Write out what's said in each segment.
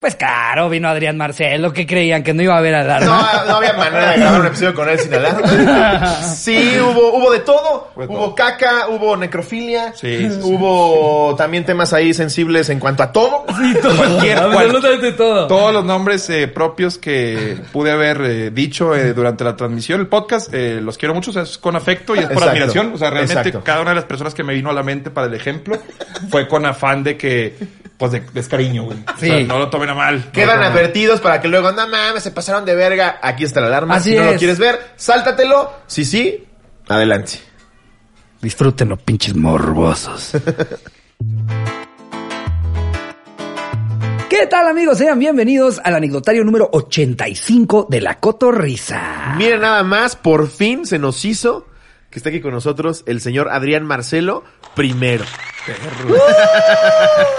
Pues claro, vino Adrián Marcelo, que creían que no iba a haber alarma. No, no había manera de grabar un episodio con él sin alarma. Sí, hubo, hubo de todo. Fue hubo todo. caca, hubo necrofilia. Sí, sí, sí. hubo también temas ahí sensibles en cuanto a todo. Cualquier, Absolutamente todo. Todos los nombres eh, propios que pude haber eh, dicho eh, durante la transmisión, el podcast, eh, los quiero mucho, o sea, es con afecto y es por Exacto. admiración. O sea, realmente Exacto. cada una de las personas que me vino a la mente para el ejemplo fue con afán de que, pues, de descariño, güey. O sea, Sí. no lo tomen a mal. Quedan No, advertidos para que luego, no mames, se pasaron de verga. Aquí está la alarma. Así si no lo es. quieres ver, sáltatelo. Si sí, adelante. Disfrútenlo, pinches morbosos. ¿Qué tal amigos? Sean bienvenidos al anecdotario número 85 de La Cotorrisa. Miren nada más, por fin se nos hizo que está aquí con nosotros el señor Adrián Marcelo primero.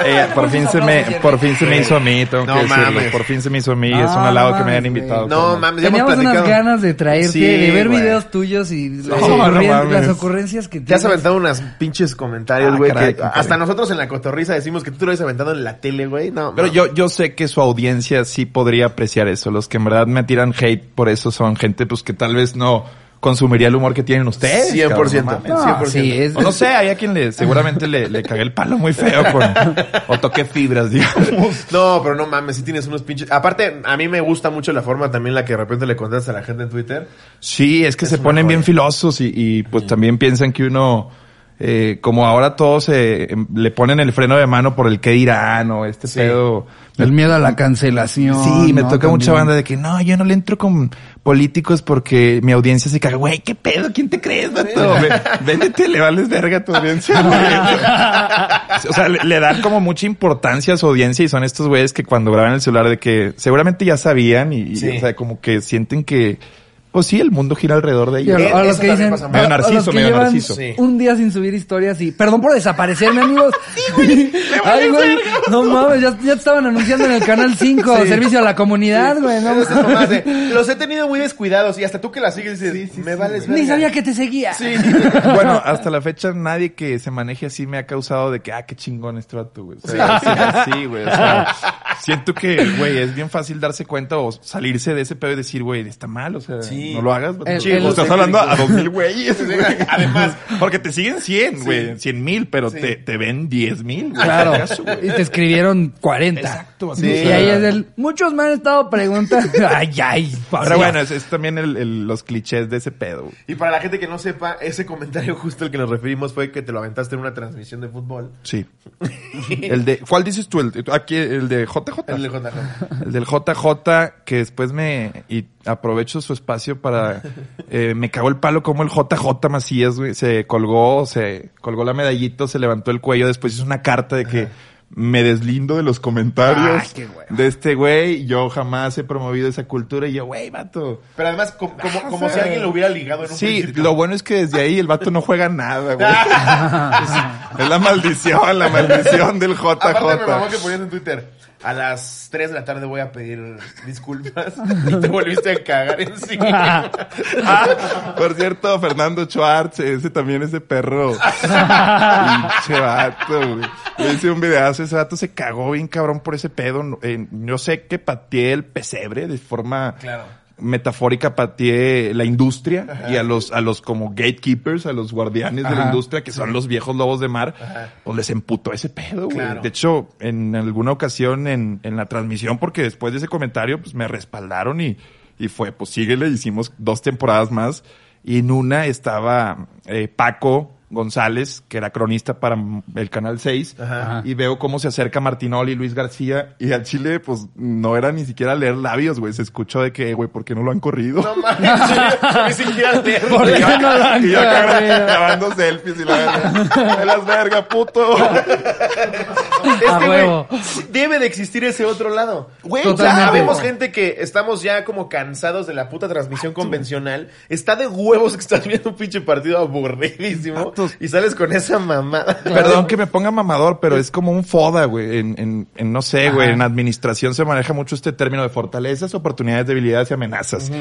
Eh, por fin se me, por fin se me hizo a mí, tengo No que decirlo. mames. Por fin se me hizo a mí, es un halago que me hayan invitado. No mames, ya hemos Teníamos unas platicado. ganas de traerte, Sí, de ver güey. videos tuyos y las, No, no ocurren- mames. las ocurrencias que Te has tienes. aventado unas pinches comentarios, Ah, güey, caray, que qué caray. hasta nosotros en la cotorriza decimos que tú te lo habías aventado en la tele, güey. No, Pero yo, yo sé que su audiencia sí podría apreciar eso. Los que en verdad me tiran hate por eso son gente pues que tal vez no consumiría el humor que tienen ustedes. 100%. cabrón, no mames. No, 100%. sí, es- O no sé, hay a quien le, seguramente le, le cagué el palo muy feo con, o toqué fibras, digamos. No, pero no mames, sí tienes unos pinches. Aparte, a mí me gusta mucho la forma también la que de repente le contestas a la gente en Twitter. Sí, es que se ponen bien filosos y, y, pues también piensan que uno, eh, como ahora todos eh, em, le ponen el freno de mano por el qué dirán o este Sí. pedo. El miedo a la cancelación. Sí, me ¿no? toca mucha banda de que no, yo no le entro con políticos porque mi audiencia se caga. Güey, ¿qué pedo? ¿Quién te crees, vato? Véndete, le vales verga a tu audiencia. güey. o sea, le, le dan como mucha importancia a su audiencia y son estos güeyes que cuando graban el celular de que seguramente ya sabían y, o sea, como que sienten que, pues sí, el mundo gira alrededor de ellos. a los que dicen, pasa a- los narciso, que medio llevan narciso. Sí. un día sin subir historias y, perdón por desaparecerme, amigos. Ay, güey, no mames, ya, ya te estaban anunciando en el canal 5, Sí. servicio a la comunidad, güey, no los he tenido muy descuidados y hasta tú que la sigues dices, me vales Ni verga". sabía que te seguía. Sí. Bueno, hasta la fecha nadie que se maneje así me ha causado de que, ah, qué chingón este vato, güey. O sea, sí, sí, güey. O sea, siento que, güey, es bien fácil darse cuenta o salirse de ese pedo y decir, güey, está mal, o sea, Sí. No lo hagas. vato. El- Sí, el- o estás hablando a dos mil güeyes, además. Porque te siguen 100, güey. 100 mil, pero Sí. te, te ven 10 mil, güey. Claro. Y te escribieron 40. Exacto, Sí. Y ahí es el, muchos me han estado preguntando. Ay, ay. Pero bueno, es, es también el, el- los clichés de ese pedo, güey. Y para la gente que no sepa, ese comentario justo al que nos referimos fue que te lo aventaste en una transmisión de fútbol. Sí. El de, ¿cuál dices tú? El, aquí, el de JJ. El de JJ. El del JJ, que después me, y aprovecho su espacio para, eh, me cagó el palo como el JJ Macías, güey, se colgó, se colgó la medallita, se levantó el cuello, después hizo una carta de que me deslindo de los comentarios Ay, qué hueva. de este güey, yo jamás he promovido esa cultura y yo, güey, vato. Pero además, como, como, como si alguien lo hubiera ligado en un Sí, principio. lo bueno es que desde ahí el vato no juega nada, güey. es, es la maldición, la maldición del Aparte me mamó que JJ. ponías en Twitter. A las 3 de la tarde voy a pedir disculpas y te volviste a cagar encima. Ah, por cierto, Fernando Schwartz, ese también, ese perro. Pinche vato, güey. Le hice un videazo, ese vato se cagó bien cabrón por ese pedo. Eh, yo sé que pateé el pesebre de forma Claro. Metafórica, pateé la industria y a los, a los como gatekeepers, a los guardianes de la industria, que son los viejos lobos de mar, Ajá. pues les emputó ese pedo, güey. Claro. De hecho, en alguna ocasión en, en la transmisión, porque después de ese comentario, pues me respaldaron y, y fue, pues síguele, hicimos dos temporadas más. Y en una estaba eh, Paco González, que era cronista para el Canal 6, Ajá. y veo cómo se acerca Martinoli y Luis García, y al Chile, pues, no era ni siquiera leer labios, güey, se escuchó de que, güey, ¿por qué no lo han corrido? No mames, ni siquiera leer. ¿Por Y qué yo no lo han y yo acá corrido? grabando selfies y la verga. ¡Me las verga, puto! Es que, güey, debe de existir ese otro lado. Güey, ya sabemos gente que estamos ya como cansados de la puta transmisión convencional. Está de huevos que estás viendo un pinche partido aburridísimo. Y sales con esa mamada. Perdón que me ponga mamador, pero es como un foda, güey. En, en, en no sé, güey. En administración se maneja mucho este término de fortalezas, oportunidades, debilidades y amenazas.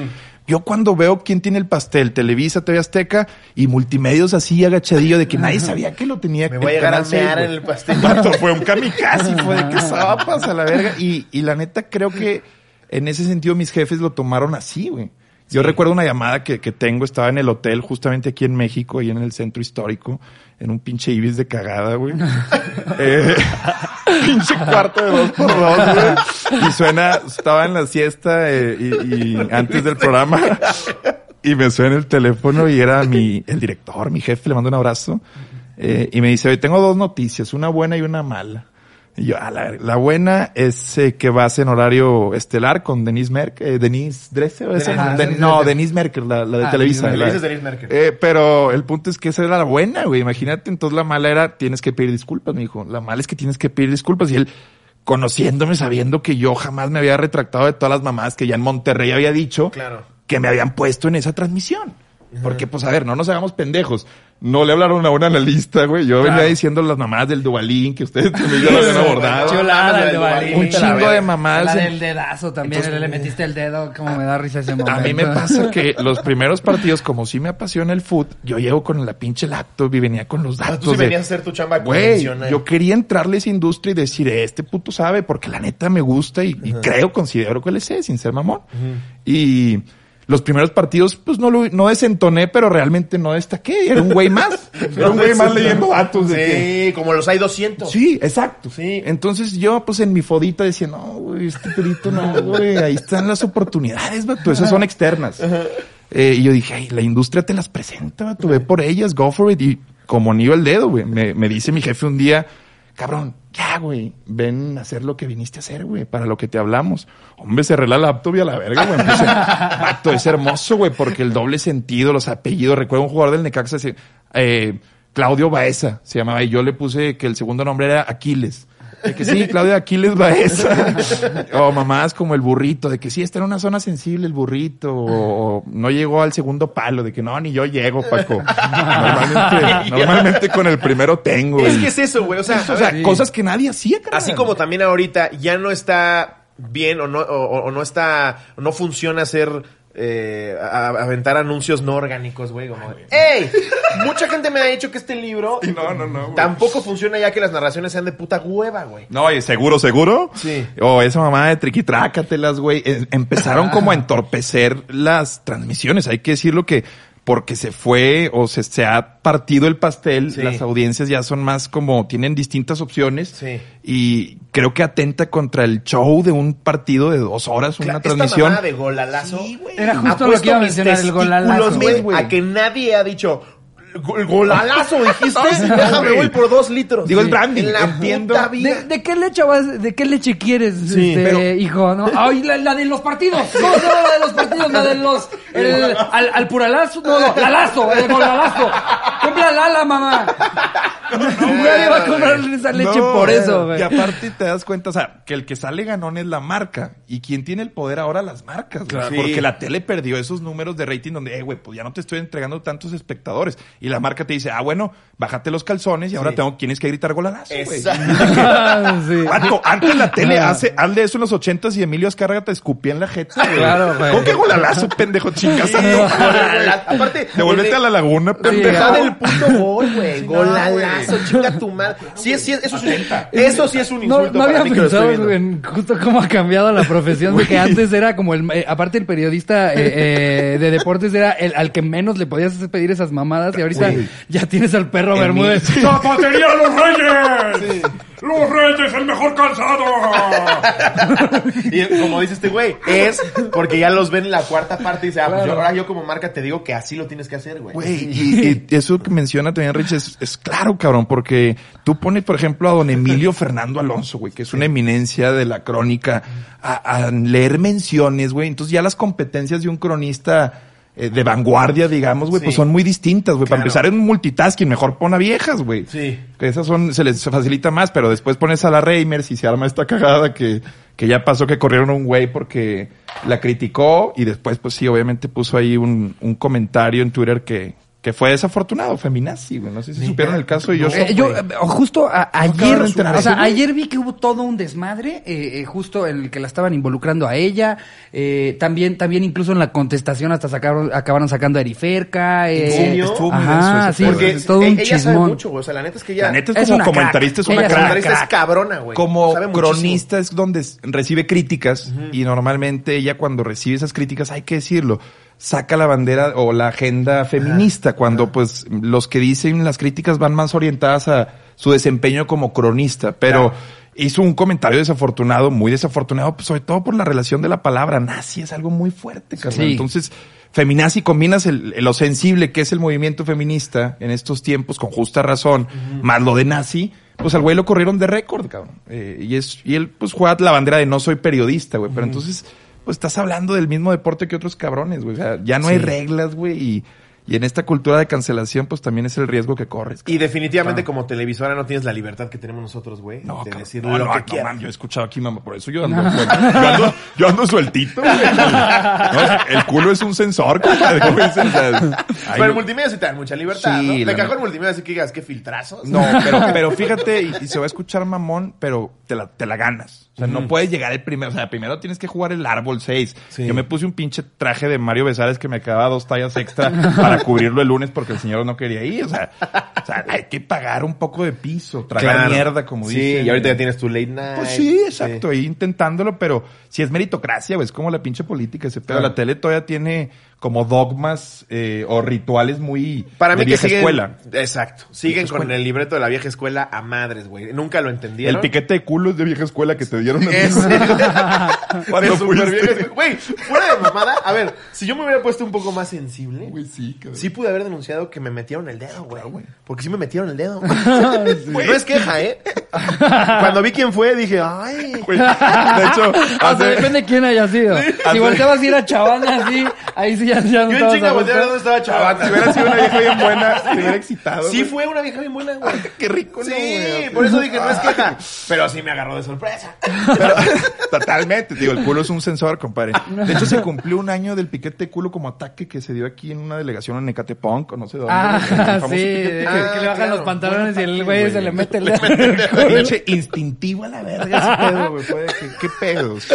Yo cuando veo quién tiene el pastel, Televisa, TV Azteca y multimedios así agachadillo de que nadie sabía que lo tenía. Me voy a llegar a mear en el pastel. Fue un kamikaze, fue de que zapas a la verga. Y, y la neta creo que en ese sentido mis jefes lo tomaron así, güey. Yo recuerdo una llamada que, que tengo, estaba en el hotel justamente aquí en México, ahí en el centro histórico, en un pinche ibis de cagada, güey. Eh, pinche cuarto de dos por dos, güey. Y suena, estaba en la siesta eh, y, y antes del programa y me suena el teléfono y era mi, el director, mi jefe, le mando un abrazo. Eh, y me dice, hoy tengo dos noticias, una buena y una mala. Y yo, ah, la, la buena es eh, que vas en horario estelar con Denise Merkel, eh, Denise Dresser, ¿o esa? Ajá, Den- Denise no. Denise Merkel, la, la de Ah, Televisa. Denise la-. Eh, pero el punto es que esa era la buena, güey. Imagínate, entonces la mala era, tienes que pedir disculpas, me dijo. La mala es que tienes que pedir disculpas. Y él, conociéndome, sabiendo que yo jamás me había retractado de todas las mamás que ya en Monterrey había dicho Claro. que me habían puesto en esa transmisión. Porque, pues, a ver, no nos hagamos pendejos. No le hablaron a un analista, güey. Yo venía diciendo las mamadas del Dubalín, que ustedes también ya lo habían abordado. Chulada, mames, el de el Balín. Un chingo de mamadas. La del dedazo también, le metiste el dedo, como me da risa ese momento. A mí me pasa que los primeros partidos, como sí me apasiona el foot, yo llego con la pinche laptop y venía con los Ah, datos. Tú sí de- venías a hacer tu chamba Güey, yo quería entrarle a esa industria y decir, este puto sabe, porque la neta me gusta y, y creo, considero que le sé, sin ser mamón. Y los primeros partidos, pues no lo, no desentoné, pero realmente no destaqué. Era un güey más. Era un güey más leyendo datos que- Sí, como los hay 200. Sí, exacto. Sí. Entonces yo, pues en mi fodita decía, no, güey, este perito no, güey, ahí están las oportunidades, vato, esas son externas. Eh, y yo dije, ay, la industria te las presenta, vato, ve por ellas, go for it. Y como niño el dedo, güey, me, me dice mi jefe un día, cabrón, ya, güey, ven a hacer lo que viniste a hacer, güey, para lo que te hablamos. Hombre, cerré la laptop y a la verga, güey. vato, es hermoso, güey, porque el doble sentido, los apellidos. Recuerdo un jugador del Necaxa, eh, Claudio Baeza se llamaba, y yo le puse que el segundo nombre era Aquiles. De que sí, Claudio Aquiles Baeza. o mamás como el burrito, de que sí, está en una zona sensible el burrito. O, o no llegó al segundo palo, de que no, ni yo llego, Paco. Normalmente, normalmente con el primero tengo. Es y- que es eso, güey. O sea, o sea, Sí. cosas que nadie hacía, carnal. así como también ahorita ya no está bien o no, o, o no está, o no funciona hacer, eh, a- a- aventar anuncios no orgánicos, güey. Como, ¡Ey! Mucha gente me ha dicho que este libro Y no, no, no, güey. tampoco funciona ya que las narraciones sean de puta hueva, güey. No, y seguro, seguro. Sí. O esa mamá de triquitrácatelas, güey. Eh, Empezaron como a entorpecer las transmisiones. Hay que decirlo que porque se fue o se, se ha partido el pastel, Sí. las audiencias ya son más como, tienen distintas opciones. Sí. Y creo que atenta contra el show de un partido de dos horas, una Esta transmisión. de golalazo. Era ha justo lo que iba a mencionar, el golalazo. A que nadie ha dicho. "Gol- Golalazo, dijiste. Sí, Déjame, voy por dos litros. Digo, es Sí. branding, En la entiendo. puta vida. ¿De, de qué leche vas, de qué leche quieres, Sí, este, pero- hijo? ¿no? Ay, la, la de los partidos. No, no, la de los partidos, la de los. El, al, al puralazo, no, no, la lazo, el golalazo. Compra la la, mamá. Nadie va a comprar esa leche No, por eso, güey. Y aparte te das cuenta, o sea, que el que sale ganón es la marca. ¿Y quién tiene el poder ahora? Las marcas. Claro. Porque Sí. la tele perdió esos números de rating donde, eh, güey, pues ya no te estoy entregando tantos espectadores. Y la marca te dice, ah, bueno, bájate los calzones y ahora Sí. tengo, tienes que gritar goladazo, güey. Exacto. Sí. Vato, antes la tele hace, hazle eso en los ochentas y Emilio Azcárraga te escupía en la jeta, güey. Claro, güey. ¿Con qué goladazo, pendejo? Chingas Aparte. Devuélvete de- a la laguna, Está pendejo. del puto gol, güey. Golalazo, chinga tu madre. Sí, sí, eso, sí, eso sí es un insulto no había que pensado en justo cómo ha cambiado la profesión, de que antes era como el, eh, aparte el periodista eh, eh, de deportes era el al que menos le podías pedir esas mamadas y ahorita ya tienes al perro En Bermúdez. mi- ¡Zapatería Los Reyes! ¡Los Reyes, el mejor calzado! Y como dice este güey, es porque ya los ven en la cuarta parte y dice, ah, pues yo, ahora yo como marca te digo que así lo tienes que hacer, güey. Güey, y, y eso que menciona también Rich es, es claro, cabrón, porque tú pones, por ejemplo, a don Emilio Fernando Alonso, güey, que es una eminencia de la crónica, a, a leer menciones, güey. Entonces ya las competencias de un cronista eh, de vanguardia, digamos, güey, Sí. pues son muy distintas, güey. Para empezar en un multitasking, mejor pon a viejas, güey. Sí. Que esas son, se les facilita más, pero después pones a la Reimers y se arma esta cagada que, que ya pasó que corrieron a un güey porque la criticó y después, pues sí, obviamente puso ahí un, un comentario en Twitter que, que fue desafortunado, feminazi, güey. No sé si supieron el caso y yo... Eh, yo, eh, justo a- ayer, enterar o sea, ayer vi que hubo todo un desmadre, eh, eh, justo en el que la estaban involucrando a ella, eh, también, también incluso en la contestación hasta sacaron, acabaron sacando a Eriferca, eh. Estuvo muy ajá, sí. Porque es todo un ella sabe mucho, güey. O sea, la neta es que ella... La neta es, Es como comentarista, es una es una crack. comentarista es cabrona, güey. Como Sabe muchísimo. cronista es donde recibe críticas y normalmente ella cuando recibe esas críticas, hay que decirlo, saca la bandera o la agenda feminista cuando pues los que dicen las críticas van más orientadas a su desempeño como cronista, pero hizo un comentario desafortunado, muy desafortunado, pues, sobre todo por la relación de la palabra nazi, es algo muy fuerte. Sí. Entonces, feminazi combinas el- lo sensible que es el movimiento feminista en estos tiempos con justa razón, más lo de nazi, pues al güey lo corrieron de récord, cabrón. Eh, y es y él pues juega la bandera de no soy periodista, güey, pero entonces pues estás hablando del mismo deporte que otros cabrones, güey. O sea, ya no hay reglas, güey, y, y en esta cultura de cancelación pues también es el riesgo que corres. Y definitivamente como televisora no tienes la libertad que tenemos nosotros, güey. No, de decir no, lo no, que no, man, yo he escuchado aquí, mamá, por eso yo ando, yo ando, yo ando sueltito, güey. El culo es un sensor, compadre, Pero en multimedia sí te dan mucha libertad, Sí, ¿no? Me cagó en multimedia así que digas, qué filtrazos. No, pero, pero fíjate, y, y se va a escuchar mamón, pero te la, te la ganas. O sea, no puedes llegar el primero. O sea, primero tienes que jugar el árbol 6. Sí. Yo me puse un pinche traje de Mario Besares que me quedaba dos tallas extra para cubrirlo el lunes porque el señor no quería ir. O sea, o sea hay que pagar un poco de piso, tragar Claro. mierda, como sí, dicen. y ahorita ya tienes tu late night. Pues sí, exacto, ahí intentándolo, pero si es meritocracia, güey, es como la pinche política, ese pedo. Claro. La tele todavía tiene como dogmas eh, o rituales muy Para de mí que vieja siguen, escuela. Exacto. Siguen con escuela. el libreto de la vieja escuela a madres, güey. Nunca lo entendieron. El piquete de culos de vieja escuela que te dieron. Es- Cuando de. Güey, fuera de mamada. A ver, si yo me hubiera puesto un poco más sensible, Güey, sí, cabrón. sí pude haber denunciado que me metieron el dedo, güey. Porque sí me metieron el dedo. Güey, No es queja, ¿eh? Cuando vi quién fue, dije, ay. De hecho, hace- depende de quién haya sido. Si hace- volteabas a ir a Chavana así, ahí sí ya, ya no Yo en chinga volteé a ver dónde estaba Chavana. si hubiera sido una vieja bien buena, te hubiera excitado. Sí güey. fue una vieja bien buena, güey. Qué rico, ¿no, Sí, güey? por eso dije, no es queja. Pero sí me agarró de sorpresa. Pero, totalmente, digo, el culo es un sensor, compadre. De hecho, se cumplió un año del piquete de culo como ataque que se dio aquí en una delegación en Ecatepunk, o no sé dónde. Ah, El famoso sí, piquete que, Ah, le bajan claro. los pantalones y el güey se le mete el. Pinche instintivo a la verga ese pedo, güey. ¿Qué pedos?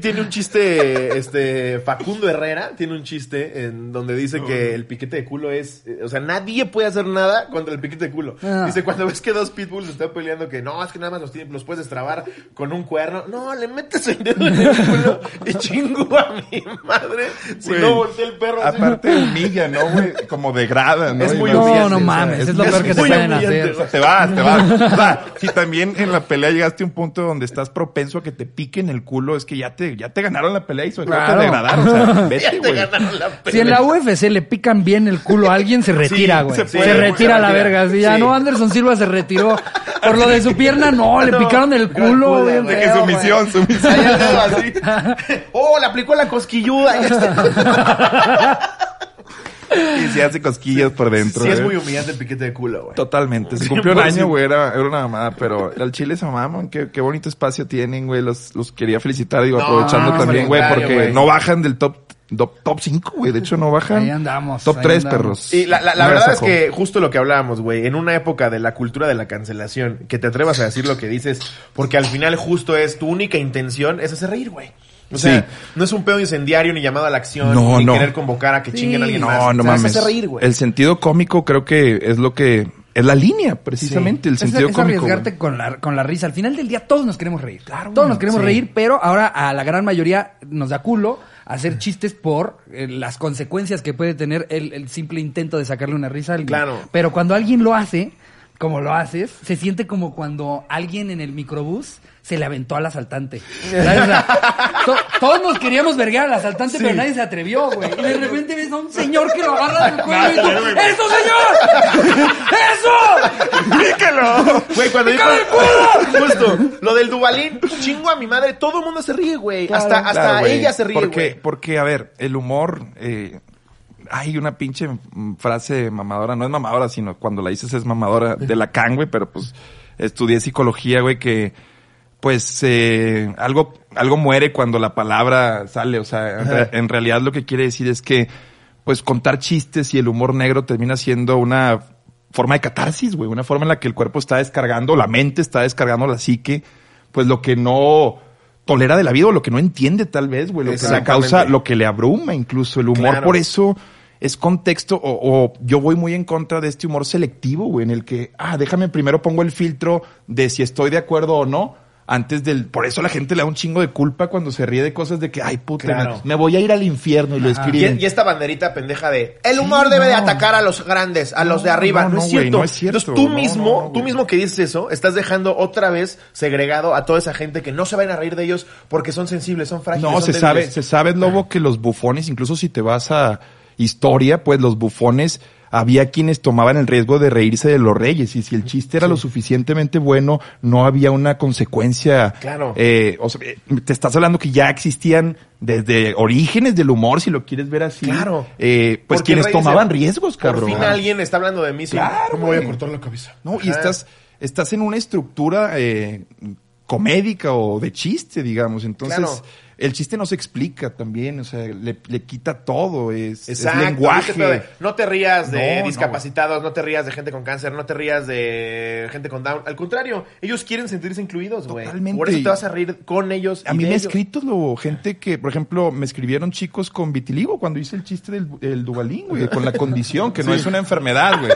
Tiene un chiste, este, Facundo Herrera tiene un chiste en donde dice que el piquete de culo es, eh, o sea, nadie puede hacer nada contra el piquete de culo. Ah. Dice, cuando ves que dos pitbulls están peleando que no, es que nada más los, tienen- los puedes destrabar con un cuerno. No, le metes el dedo en el culo y chingo a mi madre si Güey. no voltea el perro. así. Aparte humilla, ¿no, güey? Como degrada, ¿no? Es muy no- humillante, No, no o sea, mames, es, lo es- peor que te pueden humillante, hacer. Te vas, te vas. O sea, si también en la pelea llegaste a un punto donde estás propenso a que te piquen el culo, es que ya te, ya te ganaron la pelea y sobre todo Claro. te degradaron. O sea, Ya vete, te güey. ganaron la Si en la UFC le pican bien el culo a alguien, se retira, Sí, güey. se retira a la verga. Si ya Sí. no, Anderson Silva se retiró. Por lo de su pierna, no, le No, picaron el culo, bien de que sumisión, güey. sumisión. Así. Oh, le aplicó la cosquilluda. Y se hace cosquillas por dentro. Sí, es ¿eh? muy humillante el piquete de culo, güey. Totalmente. Se cumplió un año, güey. Era, era una mamada, pero al chile se mamaban. Qué, qué bonito espacio tienen, güey. Los, los quería felicitar, digo, No, aprovechando también, güey, porque güey. no bajan del top, top, top 5, güey. De hecho, no bajan. Ahí andamos, Top ahí 3, andamos. perros. Y la, la- verdad es que justo lo que hablábamos, güey, en una época de la cultura de la cancelación, que te atrevas a decir lo que dices, porque al final justo es tu única intención es hacer reír, güey. O sea, Sí. no es un pedo incendiario ni llamado a la acción, No, ni no. querer convocar a que chinguen a alguien más. No, no es mames. hacer reír, güey. El sentido cómico creo que es lo que... Es la línea, precisamente. El Es, sentido es cómico. arriesgarte güey. con la, con la risa. Al final del día todos nos queremos reír. Claro, todos nos queremos sí. reír, pero ahora a la gran mayoría nos da culo hacer chistes por eh, las consecuencias que puede tener el, el simple intento de sacarle una risa a alguien. Claro. Pero cuando alguien lo hace, como lo haces, se siente como cuando alguien en el microbús se le aventó al asaltante. ¿Sabes? O sea, to- todos nos queríamos vergar al asaltante, pero nadie se atrevió, güey. Y de repente ves a un señor que lo agarra del cuello y tú, ¡Eso, señor! ¡Eso! ¡Dígalo! Güey, cuando dijo... ¡Pica Justo, lo del Dubalín, chingo a mi madre, todo el mundo se ríe, güey. hasta hasta Claro, güey. ella se ríe, porque, güey. Porque, a ver, el humor... Eh, hay una pinche frase mamadora, no es mamadora, sino cuando la dices es mamadora de Lacan, güey, pero pues estudié psicología, güey, que pues eh, algo, algo muere cuando la palabra sale, o sea, en, re- en realidad lo que quiere decir es que pues contar chistes y el humor negro termina siendo una forma de catarsis, güey, una forma en la que el cuerpo está descargando, la mente está descargando la psique, pues lo que no tolera de la vida o lo que no entiende tal vez, güey, lo que causa, lo que le abruma incluso el humor. Claro. Por eso es contexto o, o yo voy muy en contra de este humor selectivo, güey, en el que, ah, déjame primero pongo el filtro de si estoy de acuerdo o no. Antes del, por eso la gente le da un chingo de culpa cuando se ríe de cosas de que, ay puta, Claro. me, me voy a ir al infierno y lo escriben. y esta banderita pendeja de el humor Sí, debe de atacar a los grandes, a los de No, arriba. No, no, es no, cierto. no es cierto. Entonces tú No, mismo, no, tú mismo que dices eso, estás dejando otra vez segregado a toda esa gente que no se van a reír de ellos porque son sensibles, son frágiles. No, son se sabe, débiles. se sabe, Lobo, que los bufones, incluso si te vas a historia, pues los bufones, había quienes tomaban el riesgo de reírse de los reyes y si el chiste era lo suficientemente bueno, no había una consecuencia. Claro. eh, o sea, eh, te estás hablando que ya existían desde orígenes del humor, si lo quieres ver así. Claro. Eh, pues Porque quienes tomaban riesgos, cabrón. Por fin alguien está hablando de mí. Claro, ¿Cómo voy a cortar la cabeza? No, y estás, estás en una estructura eh, comédica o de chiste, digamos. Entonces, Claro. El chiste no se explica también, o sea, le, le quita todo, es, es Exacto, lenguaje. ¿viste? Pero de- No te rías de No, discapacitados, no, te rías de gente con cáncer, no te rías de gente con Down. Al contrario, ellos quieren sentirse incluidos, güey. Totalmente. Por eso te vas a reír con ellos. A y mí me ha escrito lo, gente que, por ejemplo, me escribieron chicos con vitiligo cuando hice el chiste del el Dubalín, güey, con la condición, que no es una enfermedad, güey.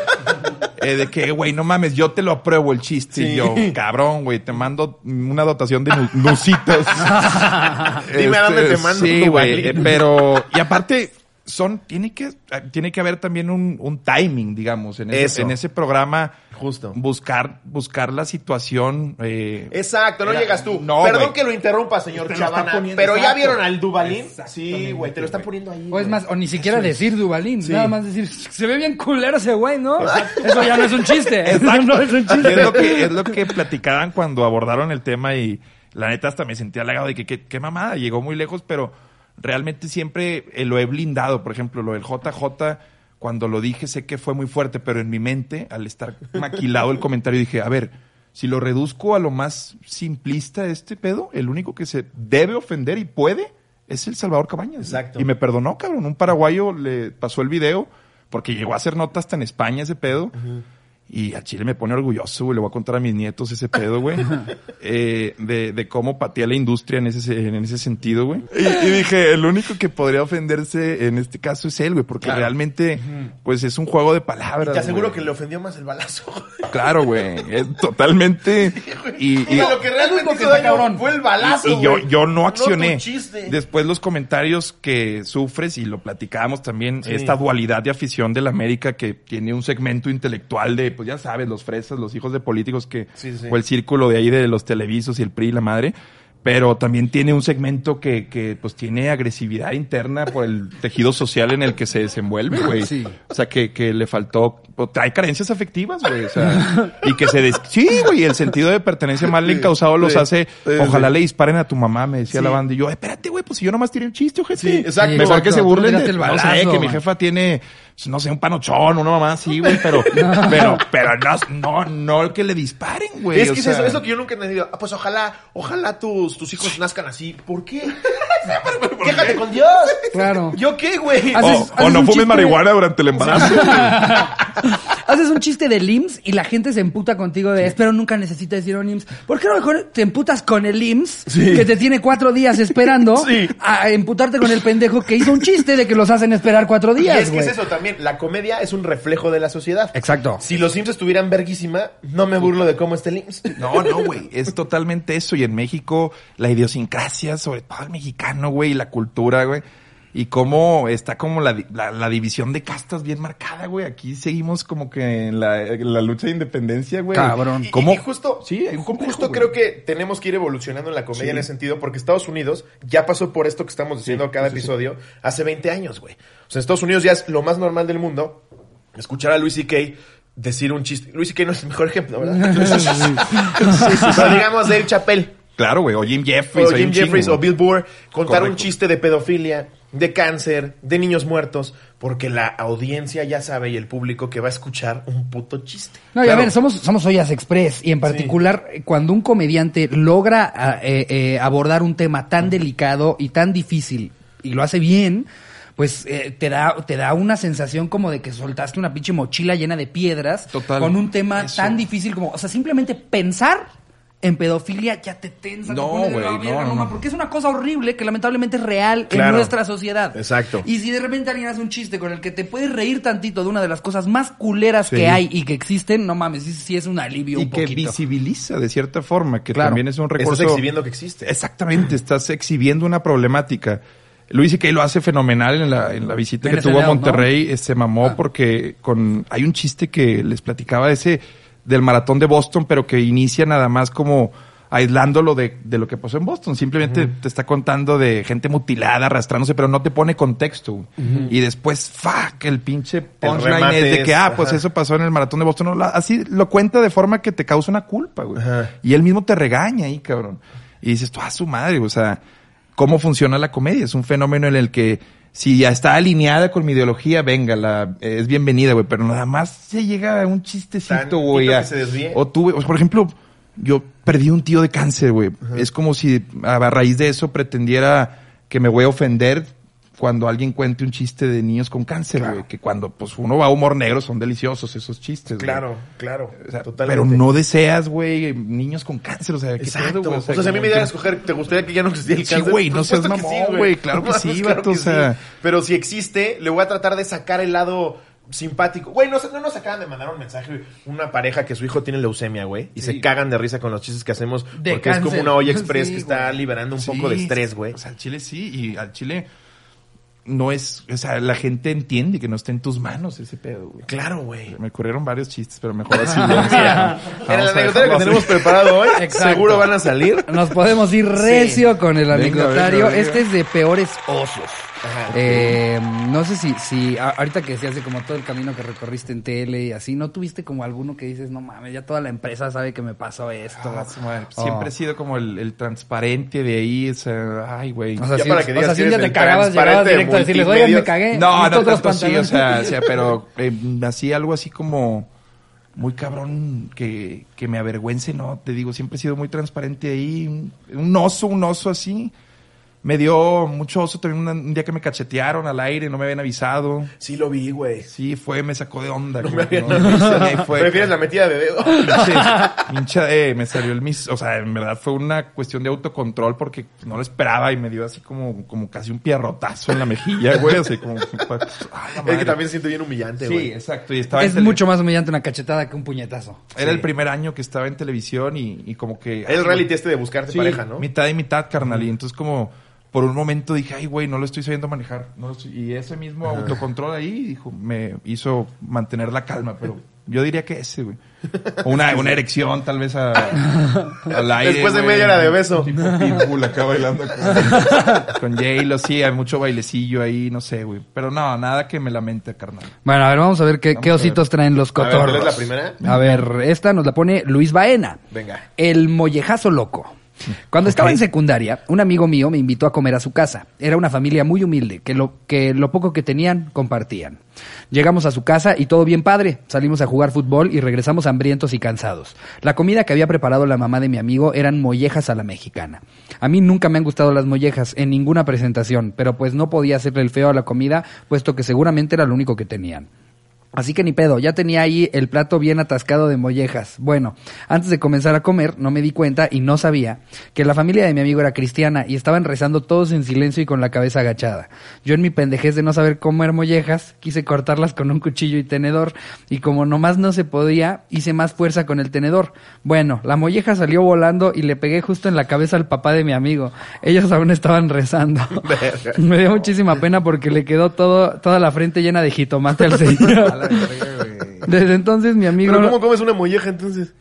Eh, de que, güey, no mames, yo te lo apruebo el chiste. Sí. Y yo, cabrón, güey, te mando una dotación de nu- nusitos. Dime a dónde te mando Sí, güey, eh, pero, y aparte, son, tiene que, tiene que haber también un, un timing, digamos, en ese, en ese programa. Justo. Buscar, buscar la situación, eh, Exacto, no Era- llegas tú. no, Perdón que lo interrumpa, señor Te Chavana. pero ya vieron al Dubalín. Sí, güey, te lo están poniendo ahí. O es más, o ni siquiera decir Dubalín, Sí. nada más decir, se ve bien culero ese güey, ¿no? Eso ya no es un chiste. No es un es chiste. lo que, es lo que platicaban cuando abordaron el tema y la neta hasta me sentía halagado de que qué mamada, llegó muy lejos, pero realmente siempre eh, lo he blindado. Por ejemplo, lo del JJ, cuando lo dije sé que fue muy fuerte, pero en mi mente, al estar maquilado el comentario, dije, a ver, si lo reduzco a lo más simplista de este pedo, el único que se debe ofender y puede es el Salvador Cabañas. Exacto. Y me perdonó, cabrón. Un paraguayo le pasó el video porque llegó a hacer notas hasta en España ese pedo. Y a Chile me pone orgulloso, güey. Le voy a contar a mis nietos ese pedo, güey. eh, de, de cómo patea la industria en ese, en ese sentido, güey. Y, y dije, el único que podría ofenderse en este caso es él, güey. Porque Claro. realmente, pues es un juego de palabras. Te aseguro güey. que le ofendió más el balazo. Claro, güey. Es totalmente. Y, y- Y lo que realmente hizo daño cabrón. fue el balazo, y yo, güey. yo no accioné. chiste. Después los comentarios que sufres, y lo platicábamos también, Sí. esta dualidad de afición de la América que tiene un segmento intelectual de, pues ya sabes, los fresas, los hijos de políticos que, Sí, sí. o el círculo de ahí de los televisos y el PRI y la madre. Pero también tiene un segmento que, que pues tiene agresividad interna por el tejido social en el que se desenvuelve, güey. Sí. O sea, que, que le faltó, pues, hay carencias afectivas, güey. O sea, y que se des... Sí, güey, el sentido de pertenencia mal encausado los hace, ojalá le disparen a tu mamá, me decía la banda. Y yo, espérate, güey, pues si yo nomás tiré un chiste, ojete. Sí, exacto. Mejor Exacto. que se burlen de, el no sé, balazo, que mi jefa tiene, no sé, un panochón, una mamá así, güey, pero, pero, pero no, no, no que le disparen, güey. Es o que es eso, es lo que yo nunca he entendido. Ah, pues ojalá, ojalá tus, tus hijos nazcan así. ¿Por qué? Quéjate con Dios. Claro. ¿Yo qué, güey? Haces- O, no fumes marihuana durante el embarazo. Haces un chiste del IMSS y la gente se emputa contigo de espero nunca necesita decir un IMSS. ¿Por qué no mejor te emputas con el IMSS Sí. que te tiene cuatro días esperando Sí. a emputarte con el pendejo que hizo un chiste de que los hacen esperar cuatro Y días? es que es eso también. La comedia es un reflejo de la sociedad. Exacto. Si los Sims estuvieran verguísima, no me burlo de cómo está el IMSS. No, no, güey. Es totalmente eso. Y en México, la idiosincrasia, sobre todo el mexicano, güey, y la cultura, güey. Y cómo está como la, la, la división de castas bien marcada, güey. Aquí seguimos como que en la, en la lucha de independencia, güey. Cabrón. Y, ¿Cómo? y justo, Sí, hay un complejo, justo güey. creo que tenemos que ir evolucionando en la comedia Sí. en ese sentido, porque Estados Unidos ya pasó por esto que estamos diciendo cada episodio hace 20 años, güey. O sea, Estados Unidos ya es lo más normal del mundo escuchar a Luis C.K. decir un chiste. Luis C.K. no es el mejor ejemplo, ¿verdad? Pero digamos Dave Chappelle. Claro, güey. O Jim Jeffries. o Jim Jeffries o. Bill Burr contar un chiste de pedofilia, de cáncer, de niños muertos, porque la audiencia ya sabe y el público que va a escuchar un puto chiste. No, y a ver, somos, somos Ollas Express y en particular cuando un comediante logra ah, eh, eh, abordar un tema tan delicado y tan difícil y lo hace bien, pues eh, te da te da una sensación como de que soltaste una pinche mochila llena de piedras Total. con un tema Eso. tan difícil como, o sea, simplemente pensar en pedofilia ya te tensa. te No, güey, no, no, no. Porque es una cosa horrible que lamentablemente es real Claro. en nuestra sociedad. Exacto. Y si de repente alguien hace un chiste con el que te puedes reír tantito de una de las cosas más culeras Sí. que hay y que existen, no mames, sí, sí es un alivio y un que poquito. visibiliza de cierta forma, que Claro. también es un recurso. Estás exhibiendo que existe. Exactamente, estás exhibiendo una problemática. Luis y lo hace fenomenal en la, en la visita En que tuvo a Monterrey. eh, Se mamó Ah. porque con hay un chiste que les platicaba de ese del maratón de Boston, pero que inicia nada más como aislándolo de, de lo que pasó en Boston. Simplemente te está contando de gente mutilada, arrastrándose, pero no te pone contexto. Y después, fuck, el pinche punchline es de que, ah, pues ajá. eso pasó en el maratón de Boston. No, la- así lo cuenta de forma que te causa una culpa, güey. Ajá. Y él mismo te regaña ahí, cabrón. Y dices, tú, a su madre, o sea, ¿cómo funciona la comedia? Es un fenómeno en el que si ya está alineada con mi ideología, venga, la, es bienvenida, güey, pero nada más se llega a un chistecito, güey. O tuve, por ejemplo, yo perdí un tío de cáncer, güey. Es como si a raíz de eso pretendiera que me voy a ofender cuando alguien cuente un chiste de niños con cáncer, güey. Que cuando pues uno va a humor negro son deliciosos esos chistes, güey. Claro, claro. O sea, totalmente. pero no deseas, güey, niños con cáncer, o sea, ¿qué Exacto. pedo? O sea, si a mí me dieran a que- escoger, ¿te gustaría que ya no existiera el Sí, cáncer? güey, no seas que mamón, güey, claro que sí, mames, vato, o sí. sea. Pero si existe, le voy a tratar de sacar el lado simpático. Güey, no, no nos acaban de mandar un mensaje, una pareja que su hijo tiene leucemia, güey, y se cagan de risa con los chistes que hacemos De porque es como una olla express Sí, que está liberando un Sí, poco de estrés, güey. O sea, al chile sí, y al chile no es, o sea, la gente entiende que no está en tus manos ese pedo, güey. Claro, güey. Me ocurrieron varios chistes, pero mejor así. en el anecdotario que tenemos preparado hoy, Exacto. seguro van a salir. Nos podemos ir recio con el Venga, anecdotario. venga, venga. Este es de peores osos. Ajá. Eh, no sé si, si a- ahorita que se hace como todo el camino que recorriste en tele y así, ¿no tuviste como alguno que dices, no mames, ya toda la empresa sabe que me pasó esto? Ah. Oh. Siempre he sido como el, el transparente de ahí, o sea, ay, güey. O sea, Ya si, para que o digas sea, que si un día eres te cagabas, llegabas de directo a decirles, oye, me multimedios". cagué. No, no tanto sí, o sea, pantalones". o sea, pero eh, así algo así como muy cabrón que, que me avergüence, no, te digo, siempre he sido muy transparente ahí, un, un oso, un oso así. Me dio mucho oso también un día que me cachetearon al aire, no me habían avisado. Sí lo vi, güey. Sí, fue, me sacó de onda. No me habían avisado. fue. Prefieres la metida de dedo. Pinche, hincha, eh, me salió el mis, o sea, en verdad fue una cuestión de autocontrol porque no lo esperaba y me dio así como, como casi un pierrotazo en la mejilla, güey, así como, ay, la Es que también se siente bien humillante, Sí, güey. exacto. Y estaba Es mucho más humillante una cachetada que un puñetazo. Era Sí. el primer año que estaba en televisión y, y como que. Es el reality este de buscarte Sí, pareja, ¿no? Mitad y mitad, carnal. Y entonces como por un momento dije, ay, güey, no lo estoy sabiendo manejar. No lo estoy- Y ese mismo autocontrol ahí dijo, me hizo mantener la calma, pero yo diría que ese, güey. O una, una erección tal vez a, al aire. Después de güey. media hora de beso. Tipo Pitbull acá bailando con, con J-Lo, sí, hay mucho bailecillo ahí, no sé, güey. Pero no, nada que me lamente, carnal. Bueno, a ver, vamos a ver qué, qué a ver. ositos traen los A ver, cotorros. ¿cuál es la primera? A ver, esta nos la pone Luis Baena. Venga. El mollejazo loco. Cuando estaba en secundaria, un amigo mío me invitó a comer a su casa. Era una familia muy humilde, que lo, que lo poco que tenían compartían. Llegamos a su casa y todo bien padre. Salimos a jugar fútbol y regresamos hambrientos y cansados. La comida que había preparado la mamá de mi amigo eran mollejas a la mexicana. A mí nunca me han gustado las mollejas en ninguna presentación, pero pues no podía hacerle el feo a la comida, puesto que seguramente era lo único que tenían. Así que ni pedo, ya tenía ahí el plato bien atascado de mollejas. Bueno, antes de comenzar a comer, no me di cuenta y no sabía que la familia de mi amigo era cristiana y estaban rezando todos en silencio y con la cabeza agachada. Yo en mi pendejez de no saber comer mollejas, quise cortarlas con un cuchillo y tenedor y como nomás no se podía, hice más fuerza con el tenedor. Bueno, la molleja salió volando y le pegué justo en la cabeza al papá de mi amigo. Ellos aún estaban rezando. Me dio muchísima pena porque le quedó todo, toda la frente llena de jitomate al señor. Desde entonces mi amigo... Pero ¿cómo comes una molleja entonces?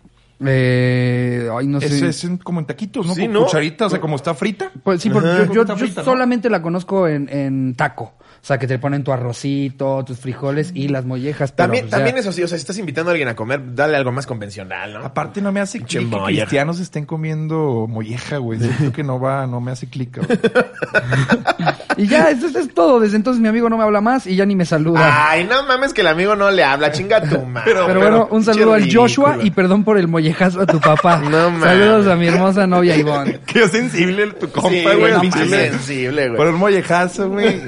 Eh, ay, no sé. Es como en taquitos, ¿no? Sí, Con ¿no? cucharita, o sea, como está frita. Pues sí, porque Ajá. yo, yo- Está yo frita, ¿no? solamente la conozco en, en taco. O sea, que te ponen tu arrocito, tus frijoles y las mollejas. pero, También, pues, ya- también eso sí, o sea, si estás invitando a alguien a comer, dale algo más convencional, ¿no? Aparte no me hace clic que cristianos estén comiendo molleja, güey. Siento que no va, no me hace clic, güey. Y ya, eso, eso es todo. Desde entonces mi amigo no me habla más y ya ni me saluda. Ay, no mames que el amigo no le habla, chinga tu madre. pero, bueno, un saludo al Joshua y perdón por el mollejazo a tu papá. No mames. Saludos a mi hermosa novia Ivonne. Qué sensible el- tu compa, Sí, güey. chile. sensible, Por güey. un mollejazo, güey.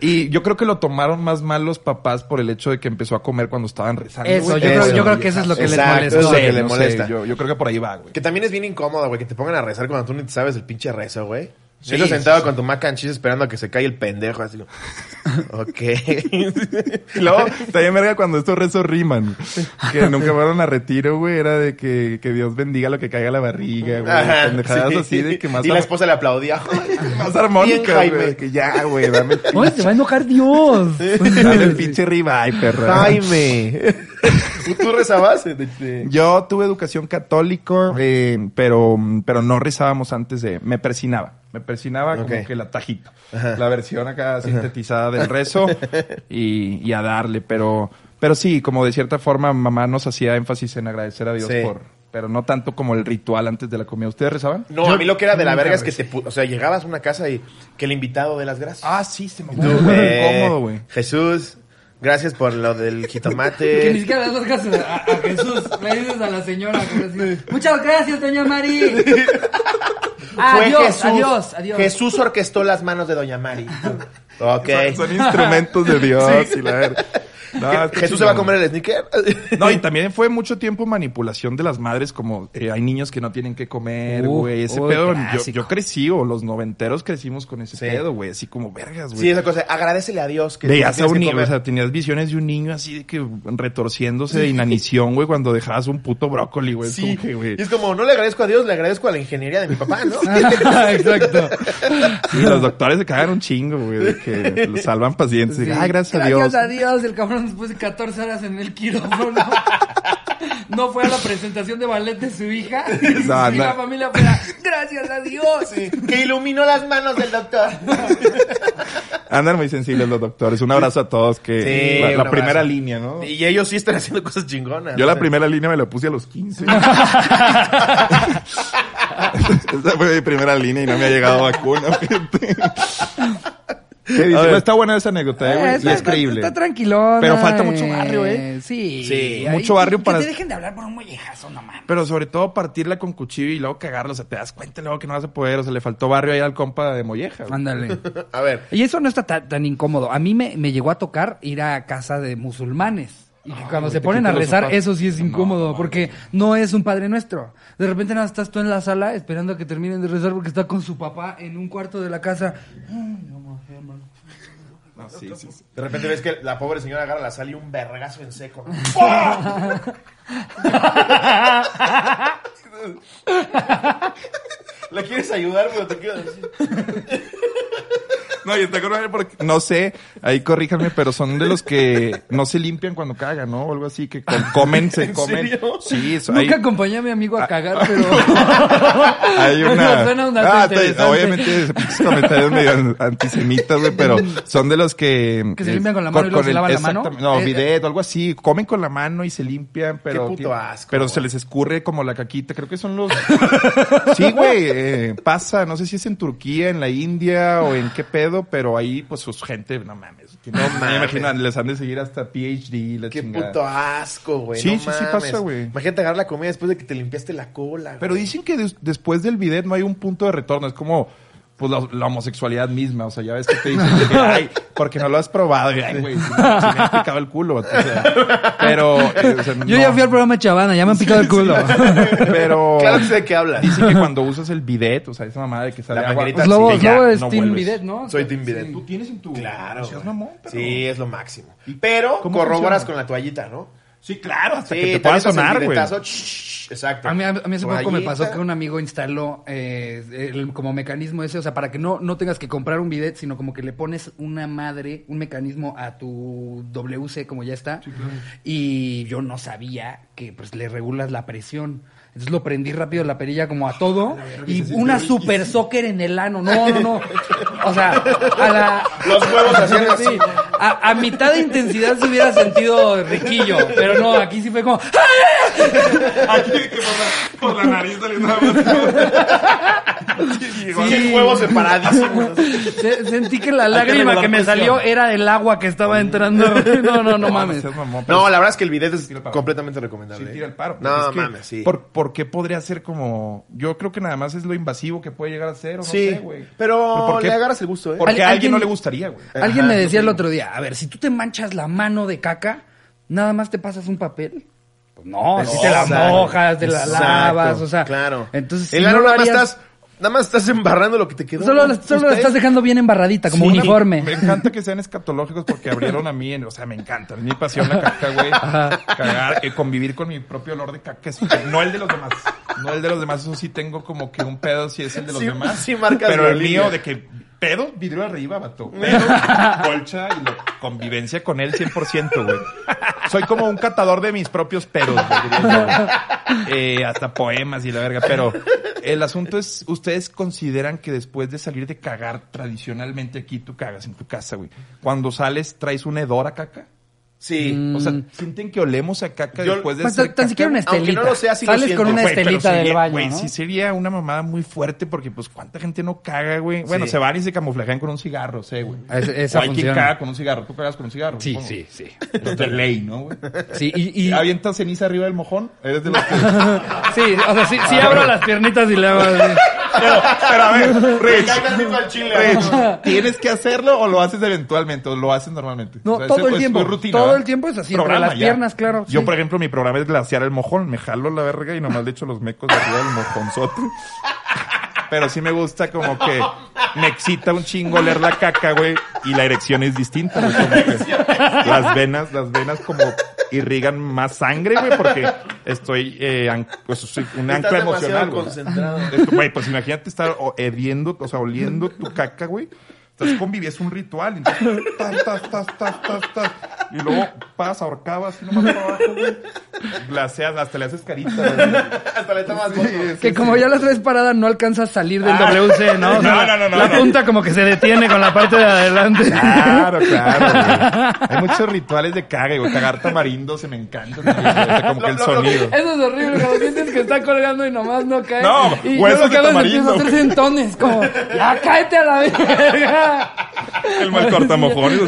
Y yo creo que lo tomaron más mal los papás por el hecho de que empezó a comer cuando estaban rezando. Eso, güey. yo creo, Eso. yo creo que eso es lo que les eso es molestó. lo que le no sé, molesta. yo, yo creo que por ahí va, güey. Que también es bien incómodo, güey, que te pongan a rezar cuando tú ni te sabes el pinche rezo, güey. Sí, Eso sentado sí, con tu mac and cheese esperando a que se caiga el pendejo, así. ok. Y luego, también verga cuando estos rezos riman. Que nunca fueron a retiro, güey. Era de que, que Dios bendiga lo que caiga a la barriga, güey. Ajá, Pendejadas sí. así de que más, Y la esposa le aplaudía. más armónica, güey. Que ya, güey, dame Oye, se va a enojar Dios. dame el pinche ribeye, perro. Jaime. ¿Tú rezabas? De- de- Yo tuve educación católico, eh, pero, pero no rezábamos antes de... Me persinaba. Me persinaba como que la tajito. Ajá. La versión acá sintetizada del rezo y, y a darle. Pero, pero sí, como de cierta forma mamá nos hacía énfasis en agradecer a Dios Sí. por... Pero no tanto como el ritual antes de la comida. ¿Ustedes rezaban? No, a mí lo que era de la verga es que te... O sea, llegabas a una casa y que el invitado de las gracias. Ah, sí, se me Muy eh, incómodo, güey. Jesús, gracias por lo del Que ni jitomate. siquiera le das gracias a, a Jesús. Le dices a la señora. que Muchas gracias, doña Mari. Fue Adiós, Jesús. adiós, adiós. Jesús orquestó las manos de Doña Mari. ok. Son, son instrumentos de Dios y la. No, ¿Qué- está Jesús se va a comer el sneaker. No, y también fue mucho tiempo manipulación de las madres, como eh, hay niños que no tienen que comer, Uh, güey. ese pedo, yo, crecí, o los noventeros crecimos con ese Sí. pedo, güey. Así como vergas, güey. Sí, esa cosa. Agradecele a Dios que Veías a un niño, o sea, tenías visiones de un niño así de que retorciéndose de inanición, güey, cuando dejabas un puto brócoli, güey. Sí, güey. y es como, no le agradezco a Dios, le agradezco a la ingeniería de mi papá, ¿no? Exacto. Sí, los doctores se cagan un chingo, güey, de que los salvan pacientes. Sí. Ay, gracias a Dios. Gracias a Dios, el cabrón después de 14 horas en el quirófano. No fue a la presentación de ballet de su hija. No, y no. la familia fuera, gracias a Dios. que iluminó las manos del doctor. Andan muy sensibles los doctores. Un abrazo a todos que Sí, la, primera línea, ¿no? Y ellos sí están haciendo cosas chingonas. Yo la primera línea me la puse a los 15. Esa fue mi primera línea y no me ha llegado vacuna, fíjate. ¿Qué dice? Ver. Pues está buena esa anécdota, eh, güey, Eh, y es creíble. Está tranquilón. Pero falta mucho barrio, ¿eh? Sí. Sí, Ahí- mucho barrio que para- te dejen de hablar por un mollejazo, no mames. Pero sobre todo partirla con cuchillo y luego cagarla. O sea, te das cuenta luego que no vas a poder. O sea, le faltó barrio ahí al compa de Molleja. güey. Ándale. A ver. Y eso no está tan, tan incómodo. A mí me, me llegó a tocar ir a casa de musulmanes. Y que cuando se ponen a rezar, eso sí es incómodo, porque no es un Padre Nuestro. De repente nada, estás tú en la sala esperando a que terminen de rezar porque está con su papá en un cuarto de la casa. Ay, no. No, sí, sí, sí. De repente ves que la pobre señora agarra la sal y un vergazo en seco. ¿no? ¿La quieres ayudar, pero te quiero decir? No, y está con madre porque, no sé, ahí corríjanme, pero son de los que no se limpian cuando cagan, ¿no? O algo así, que comen, se ¿En comen. serio? Sí, eso, hay, Nunca acompañé a mi amigo a cagar, pero... hay una... Ah, obviamente, comentarios medio antisemitas, güey, pero son de los que... Que se limpian con la mano y luego se lavan la mano. No, Eh, bidet o algo así. Comen con la mano y se limpian, pero... puto asco, Pero se les escurre como la caquita. Creo que son los... Sí, güey, eh, pasa. No sé si es en Turquía, en la India o en qué pedo, pero ahí, pues, sus gente, no mames. No me mames. imagino, les han de seguir hasta PhD, la Qué chingada. puto asco, güey. Sí, no sí, sí pasa, güey. Imagínate agarrar la comida después de que te limpiaste la cola. Pero güey. dicen que des- después del bidet no hay un punto de retorno. Es como pues la, la homosexualidad misma. O sea, ya ves que te dicen que, ay, porque no lo has probado. Y, ay, güey, si, me- si me picado el culo. o sea, pero... eh, o sea, Yo no. ya fui al programa de Chavana, ya me han picado el culo. Pero... Claro que sé de qué hablas. Dicen que cuando usas el bidet, o sea, esa mamada de que sale La agua... Pues Lobo, sí, Lobo es no Team vuelves. Bidet, ¿no? Soy Team Bidet. Tú tienes en tu... Claro. ¿Seas güey. mamón? Pero- Sí, es lo máximo. Pero ¿Cómo corroboras funciona? con la toallita, ¿no? Sí, claro, hasta Sí, que te pueda sonar, güey. Exacto. A mí, a mí hace poco me pasó que un amigo instaló eh, el, como mecanismo ese, o sea, para que no, no tengas que comprar un bidet, sino como que le pones una madre, un mecanismo a tu WC como ya está. Y yo no sabía que pues le regulas la presión. Entonces lo prendí rápido la perilla como a todo y una super soccer en el ano. No, no, no. O sea, a la... Los huevos así. Sí, a, a mitad de intensidad se hubiera sentido riquillo, pero no, aquí sí fue como... Aquí que por la, por la nariz saliendo. Sí, huevos separadísimos. Se- sentí que la que lágrima regular que me presión. salió era del agua que estaba entrando. No, no, no mames. seas mamón, pero No, la verdad es que el bidet es el completamente Sí, recomendable. tira el paro. No, porque es que, mames, sí. ¿por, por qué podría ser como.? Yo creo que nada más es lo invasivo que puede llegar a ser, o no Sí, sé, güey. pero ¿por qué? le agarras el gusto, ¿eh? Porque Al- a alguien alguien- no le gustaría, güey. Alguien me decía el otro día, a ver, si tú te manchas la mano de caca, nada más te pasas un papel. Pues no, si te la Exacto, mojas, te la exacto, lavas, o sea. Claro. Entonces, el si ano no lo nada más harías- estás. Nada más estás embarrando lo que te quedó. Solo, ¿no? solo la estás dejando bien embarradita, como Sí, uniforme. Me encanta que sean escatológicos porque abrieron a mí, en- o sea, me encanta. Es mi pasión la caca, güey. Cagar, eh, convivir con mi propio olor de caca. no el de los demás. No el de los demás, eso sí tengo como que un pedo si es el de los Sí, demás. sí marcas Pero el línea. mío de que pedo, vidrio arriba, vato. Pedo, colcha y lo- convivencia con él 100%, güey. Soy como un catador de mis propios pedos, güey. Eh, hasta poemas y la verga. Pero el asunto es, ¿ustedes consideran que después de salir de cagar tradicionalmente aquí, tú cagas en tu casa, güey? Cuando sales, traes un hedor a caca? Sí. O sea, ¿sienten que olemos a caca Yo- después de Pues, tan, siquiera una güey? Aunque estelita. no lo sea, sí lo Sales siento. con una estelita del sería- baño, Güey, ¿no? sí sería una mamada muy fuerte porque, pues, ¿cuánta gente no caga, güey? Bueno, Sí. se van y se camuflajean con un cigarro, sé, güey. Es- esa o hay quien caga con un cigarro. ¿Tú cagas con un cigarro? Sí, sí, sí. Es de ley, ¿no, güey? Sí, y, y- ¿Avientas ceniza arriba del mojón? Eres de los que... sí, o sea, sí, sí abro las piernitas y le hago. Pero, pero a ver, Rich. Rich, ¿tienes que hacerlo o lo haces eventualmente o lo haces normalmente? No, O sea, todo es- el tiempo. rutina, Todo ¿verdad? el tiempo es así, entre Programa, las ya. piernas, claro, Yo, sí. por ejemplo, mi programa es glaciar el mojón. Me jalo la verga y nomás le echo los mecos de arriba del mojonzote. Pero sí me gusta como que me excita un chingo leer la caca, güey, y la erección es distinta, güey. como que las venas, las venas como irrigan más sangre, güey, porque estoy, eh, an- pues, soy un Estás ancla emocional, güey. Güey, pues imagínate estar hediendo, o sea, oliendo tu caca, güey. Estás conviviendo, es un ritual. Entonces, tas, tas, tas, tas, tas, tas. Y luego pasas, ahorcabas así nomás para abajo, güey. Glaseas, hasta le haces carita, güey. Hasta le tomas foto. Que como ya la traes parada, no alcanzas a salir del Ah. WC, ¿no? O sea, No, no, no, no, La no. punta como que se detiene con la parte de adelante. Claro, claro, güey. Hay muchos rituales de caga, güey. Cagar tamarindo se me encanta. güey. O sea, como que el sonido. Eso es horrible, cuando sientes que está colgando y nomás no cae. No, y yo huesos lo que de hago es tamarindo. empiezo a hacer sentones, como, ya cáete a la verga. El mal cortamojones.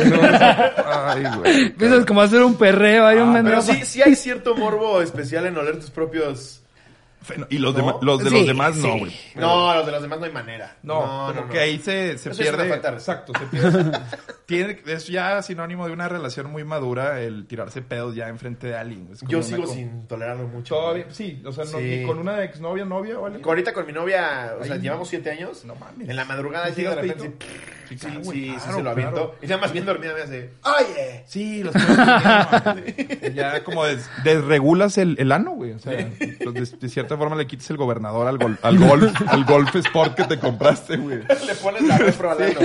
Ay, güey. Empiezas como a hacer un perreo, hay un Pero meneo. sí, sí hay cierto morbo especial en oler tus propios... Y los, ¿No? dema- los de Sí, los demás no, sí. güey. No, los de los demás no hay manera. No, como no, que ahí se, se Eso es una pierde. falta de respeto. Exacto, se pierde. tiene, es ya sinónimo de una relación muy madura el tirarse pedos ya enfrente de alguien. Es como Yo una sigo co- sin tolerarlo mucho. Todavía, sí, o sea, no, Sí. ni con una exnovia, novia o algo. Ahorita con mi novia, o sea, llevamos siete años. no mames. En la madrugada ¿Sí llega de repente. Sí, sí, claro, sí, sí, se lo aviento. claro. Y nada más bien dormida me hace. Oye. Sí, los Ya como des- desregulas el, el ano, güey. O sea, pues, de, de cierta forma le quitas el gobernador al, gol, al golf, al golf sport que te compraste, güey. Le pones la repro al ano.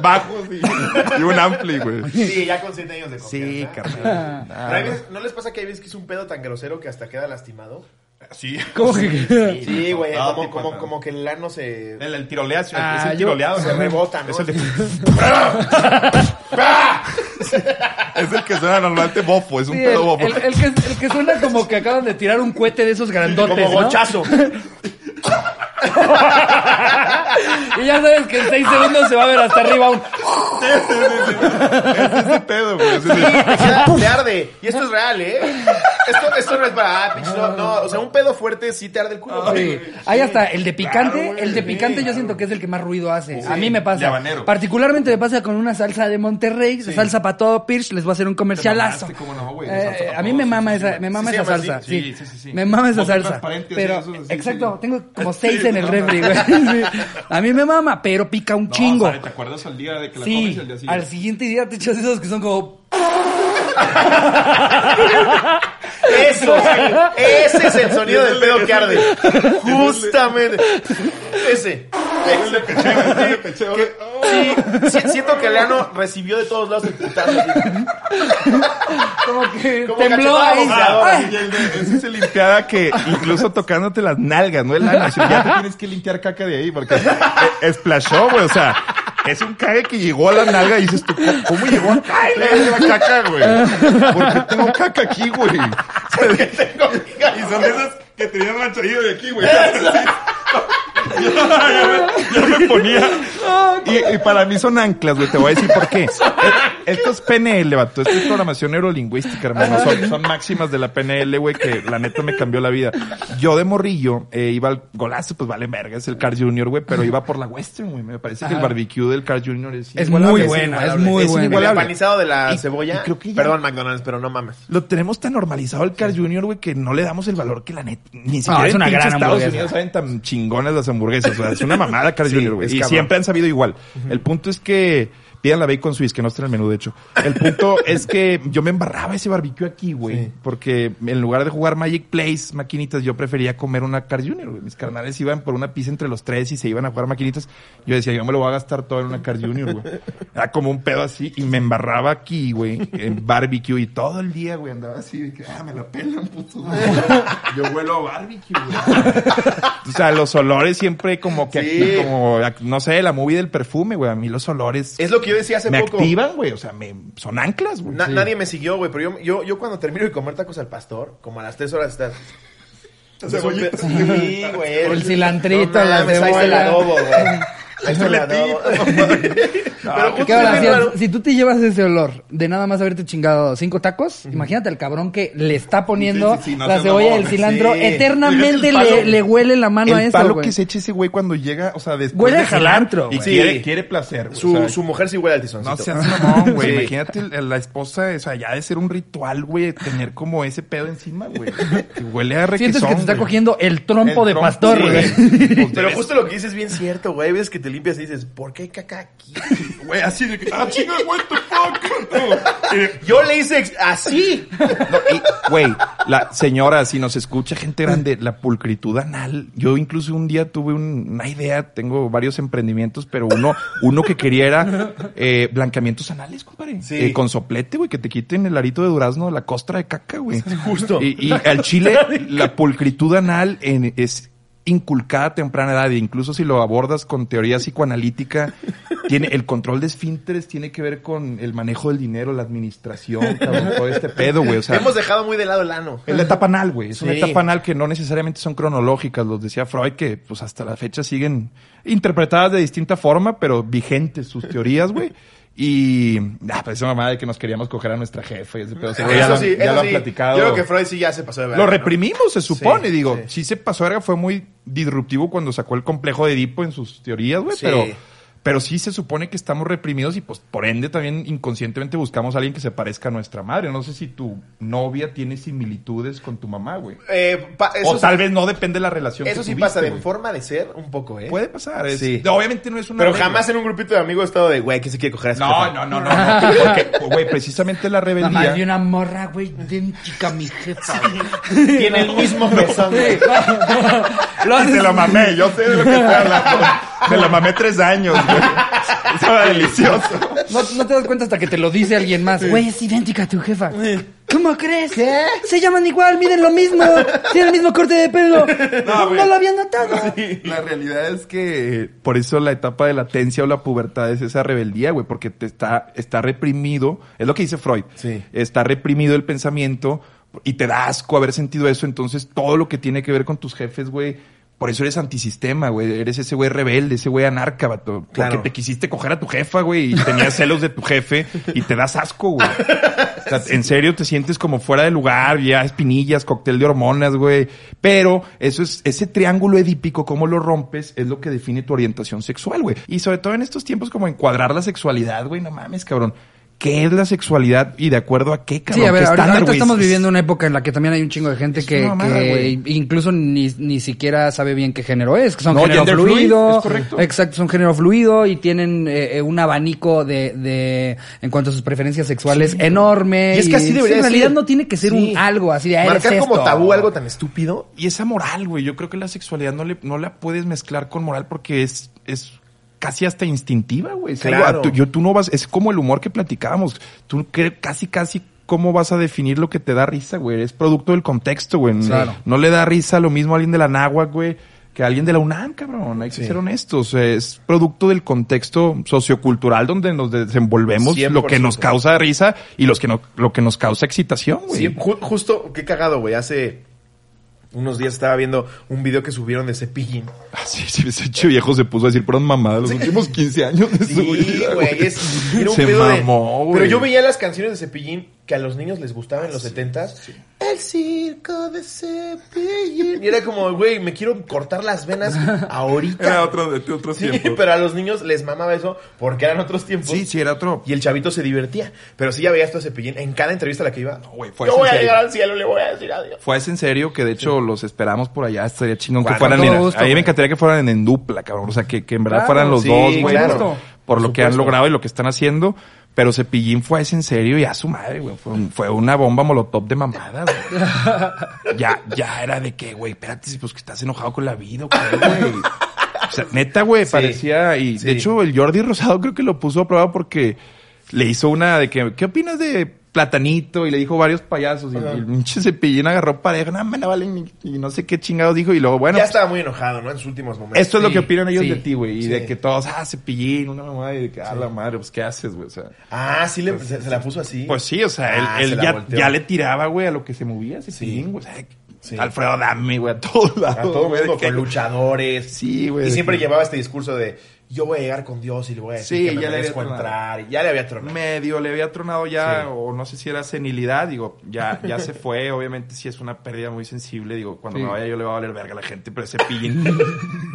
Bajos y, y un ampli, güey. Sí, ya con siete años de Sí, confianza. carnal. Hay veces- ¿No les pasa que hay veces que es un pedo tan grosero que hasta queda lastimado? Sí. ¿Cómo que? Sí, güey, Ah, como, como, como que el ano se... El, el tiroleado, Ah, es el yo- tiroleado. se ¿no? rebota, ¿no? Es el de... es el que suena normalmente bofo, es un Sí, pedo bofo. el- el que, el que suena como que acaban de tirar un cohete de esos grandotes, Como ¿no? gochazo. Y ya sabes que en seis segundos se va a ver hasta arriba un... Es ese pedo, güey. es ese- queda- te arde. Y esto es real, ¿eh? Esto, esto no es para... Ah, pinche, no, no, o sea, un pedo fuerte sí te arde el culo. güey. Sí. Hay hasta el de picante, Claro, güey, el de sí, picante yo claro. siento que es el que más ruido hace. a mí me de pasa. habanero. Particularmente me pasa con una salsa de Monterrey, salsa para todo Pirch, les voy a hacer un comercialazo. mamaste, cómo no, güey, Eh, salsa pa' a mí todo, me sí, mama sí, esa, sí. me mama Sí, esa salsa. Sí, Sí, sí, sí. Me mama esa salsa. transparente, Pero, así, esos, sí, exacto, sí. tengo como seis Sí, en el no, refri, güey. Sí. A mí me mama, pero pica un No, chingo. ¿Te acuerdas al día de que la comes y Sí, al día siguiente? al siguiente día te echas esos que son como... Eso, sí. Ese es el sonido del pedo que arde. Justamente. Ese. Sí, sí, siento que el ano recibió de todos lados el putazo. Como que Como tembló ahí. boxeadora. Ay. Y el de- ese es el limpiada que incluso tocándote las nalgas, ¿no? El ano. Ya te tienes que limpiar caca de ahí porque eh, splashó, güey. O sea, es un cague que llegó a la nalga y dices tú, ¿cómo, llegó acá la caca, güey? ¿Por qué tengo caca aquí, güey? Tengo- Y son de esas que tenía ranchadillo de aquí, güey. ya, me, ponía. Y, y, para mí son anclas, güey. Te voy a decir por qué. Esto es PNL, vato. Esto es programación neurolingüística, hermano. Son, son máximas de la PNL, güey, que la neta me cambió la vida. Yo de morrillo eh, iba al golazo, pues vale verga, es el Car Junior, güey, pero iba por la Western, güey. Me parece que el barbecue del Car Junior es Es muy buena, es muy Es buena. el empanizado de la Y- cebolla. y creo que ya- Perdón, McDonald's, pero no mames. Lo tenemos tan normalizado el Car Junior, güey, que no le damos el valor que la neta. Ni siquiera es en una pinche gran Estados. Unidos saben tan chingones las hamburguesas. O sea, es una mamada Car Sí, güey. es Y cabrón. siempre han sabido igual. El punto es que pidan la bacon Swiss, que no está en el menú, de hecho. El punto es que yo me embarraba ese barbecue aquí, güey. Sí. Porque en lugar de jugar Magic Place, maquinitas, yo prefería comer una Car Junior, güey. Mis carnales iban por una pizza entre los tres y se iban a jugar maquinitas. Yo decía, yo me lo voy a gastar todo en una Car Junior, güey. Era como un pedo así y me embarraba aquí, güey, en barbecue y todo el día, güey, andaba así de que, ah, me la pelan, puto. Yo huelo a barbecue, güey. O sea, los olores siempre como que, Sí. como, no sé, la movie del perfume, güey. A mí los olores Es lo que yo decía hace me poco. activan, güey. O sea, me, son anclas, güey. Na- Nadie me siguió, güey, pero yo, yo, yo cuando termino de comer tacos al pastor, como a las tres horas estás... Sí, güey. El cilantrito, la mames, Ahí está el adobo, güey. El adobo. Pero justo ¿Qué ahora, es si, tú te llevas ese olor de nada más haberte chingado cinco tacos, imagínate al cabrón que le está poniendo Sí, sí, sí, no la cebolla y el cilantro. sí. Eternamente El palo- le, le huele la mano a el eso, palo güey. que se echa ese güey cuando llega, o sea, después Huele de cilantro, y quiere, placer. Su, o sea, su mujer sí huele al no tizoncito. seas mamón, güey. Sí. Imagínate el- la esposa, o sea, ya de ser un ritual, güey, tener como ese pedo encima, güey. Que huele a requesón, Sientes que te está cogiendo el trompo El de pastor, güey. Pero justo lo que dices es bien cierto, güey. Ves que te limpias y dices, ¿por qué hay caca aquí? Güey, así de que, ah, chinga, what the fuck. No, eh, Yo le hice así. No, y, güey, la señora, si nos escucha gente grande, la pulcritud anal. Yo incluso un día tuve un- una idea, tengo varios emprendimientos, pero uno, uno que quería era eh, blanqueamientos anales, compadre. Sí. Eh, con soplete, güey, que te quiten el arito de durazno, la costra de caca, güey. Justo. Y, y al chile, la pulcritud anal en- es inculcada a temprana edad, e incluso si lo abordas con teoría psicoanalítica, tiene el control de esfínteres tiene que ver con el manejo del dinero, la administración, cabrón, todo este pedo, güey. O sea, Hemos dejado muy de lado el ano. es la etapa anal, güey. Es una etapa anal que no necesariamente son cronológicas. Los decía Freud que, pues, hasta la fecha siguen interpretadas de distinta forma, pero vigentes sus teorías, güey. Y, ah, pues esa mamada de que nos queríamos coger a nuestra jefa y ese pedo. o sea, ya eso lo- sí, ya eso lo han sí. platicado. Yo creo que Freud sí ya se pasó de verga, Lo ¿no? reprimimos, se supone, Sí, digo. sí. Se pasó de verga, fue muy disruptivo cuando sacó el complejo de Edipo en sus teorías, güey, Sí. pero... Pero sí se supone que estamos reprimidos y pues por ende también inconscientemente buscamos a alguien que se parezca a nuestra madre. No sé si tu novia tiene similitudes con tu mamá, güey. Eh, O sí- tal vez no depende de la relación. Eso que sí tuviste, pasa de güey. forma de ser un poco, ¿eh? Puede pasar. Es, Sí. obviamente no es una Pero regla. jamás en un grupito de amigos he estado de, güey, que se quiere coger a esa No, jefa? no, no, no. no, porque, güey, precisamente la rebeldía. vi una morra, güey, idéntica a mi jefa. Tiene el mismo pezón, güey. Lo haces- Te lo mamé, yo sé de lo que estoy hablando. Me lo mamé tres años, güey. Estaba delicioso. No, no te das cuenta hasta que te lo dice alguien más. Güey, es idéntica a tu jefa. ¿Cómo crees? Se llaman igual, miden lo mismo. Tienen el mismo corte de pelo. No, güey. lo habían notado. La realidad es que por eso la etapa de latencia o la pubertad es esa rebeldía, güey, porque te está, está reprimido, es lo que dice Freud, Sí. está reprimido el pensamiento y te da asco haber sentido eso, entonces todo lo que tiene que ver con tus jefes, güey, por eso eres antisistema, güey, eres ese güey rebelde, ese güey anarca, vato, porque te quisiste coger a tu jefa, güey, y tenías celos de tu jefe y te das asco, güey. O sea, en serio te sientes como fuera de lugar, ya espinillas, cóctel de hormonas, güey. Pero eso es, ese triángulo edípico, cómo lo rompes, es lo que define tu orientación sexual, güey. Y sobre todo en estos tiempos como encuadrar la sexualidad, güey, no mames, cabrón. ¿Qué es la sexualidad y de acuerdo a qué, cabrón? Sí, a ver, ¿Qué ahorita, estándar, ahorita güey? estamos Es- viviendo una época en la que también hay un chingo de gente que, que incluso ni, ni siquiera sabe bien qué género es, que son No, género fluido. es correcto. Exacto, son género fluido y tienen eh, eh, un abanico de, de, en cuanto a sus preferencias sexuales enorme. Y es que así debería En realidad no tiene que ser Sí. un algo así de, ah, eres Marcar como esto. tabú algo tan estúpido. Y esa moral, güey. Yo creo que la sexualidad no, le, no la puedes mezclar con moral porque es, es casi hasta instintiva, güey. Claro. tú, yo, tú no vas, es como el humor que platicábamos. Tú casi, casi, ¿cómo vas a definir lo que te da risa, güey? Es producto del contexto, güey. Claro. No le da risa lo mismo a alguien de la náhuac, güey. Que a alguien de la UNAM, cabrón. Hay que Sí. ser honestos. Es producto del contexto sociocultural donde nos desenvolvemos, lo que 100%. nos causa risa y los que no, lo que nos causa excitación, güey. Sí, ju- justo, qué cagado, güey. Hace unos días estaba viendo un video que subieron de Cepillín. Ah, sí, sí, ese viejo se puso a decir puras mamadas los últimos 15 años de su Sí, vida. güey, es, era un se pedo de- mamó, güey. Pero yo veía las canciones de Cepillín que a los niños les gustaban en los setentas. El circo de Cepillín. Y era como, güey, me quiero cortar las venas ahorita. Era otro, otro Sí, tiempo. pero a los niños les mamaba eso porque eran otros tiempos. Sí, sí, era otro. Y el chavito se divertía. Pero sí ya veía esto de Cepillín. En cada entrevista a la que iba. güey, fue yo voy a llegar al cielo, le voy a decir adiós. Fue ese en serio que de hecho los esperamos por allá. Estaría chingón que Con fueran. mira, gusto, a mí me encantaría que fueran en, dupla, cabrón. O sea, que, que en verdad Claro, fueran los sí, dos, güey. claro. Por, por lo que han logrado y lo que están haciendo. Pero Cepillín fue ese en serio y a su madre, güey. Fue, un- fue una bomba molotov de mamada, güey. ya, ya era de que, güey, espérate, pues que estás enojado con la vida, güey. O sea, neta, güey, Sí. parecía. Y Sí. de hecho, el Jordi Rosado creo que lo puso a prueba porque le hizo una de que, ¿qué opinas de Platanito? Y le dijo varios payasos. Y, Ajá. y el pinche cepillín agarró pareja, no, me la valen. Y, no sé qué chingados dijo. Y luego, bueno, ya pues, estaba muy enojado, ¿no? En sus últimos momentos. esto es lo que opinan ellos sí. de ti, güey. Y Sí. de que todos, ah, cepillín, una mamá. Y de que, ah, la madre, pues, ¿qué haces, güey? O sea. Ah, sí, le, se, se la puso así. Pues sí, o sea, él, Ah, él se ya, ya le tiraba, güey, a lo que se movía Cepillín, güey. O sea, Sí. Alfredo Dame, güey, a todos lados. A todo mundo que- con luchadores. Sí, güey. Y siempre que llevaba este discurso de yo voy a llegar con Dios y le voy a decir Sí, que me ya le merezco entrar. Y ya le había tronado. Medio le había tronado ya, Sí. o no sé si era senilidad, digo, ya, ya se fue, obviamente sí es una pérdida muy sensible, digo, cuando me vaya yo le va a valer verga a la gente, pero ese pillín,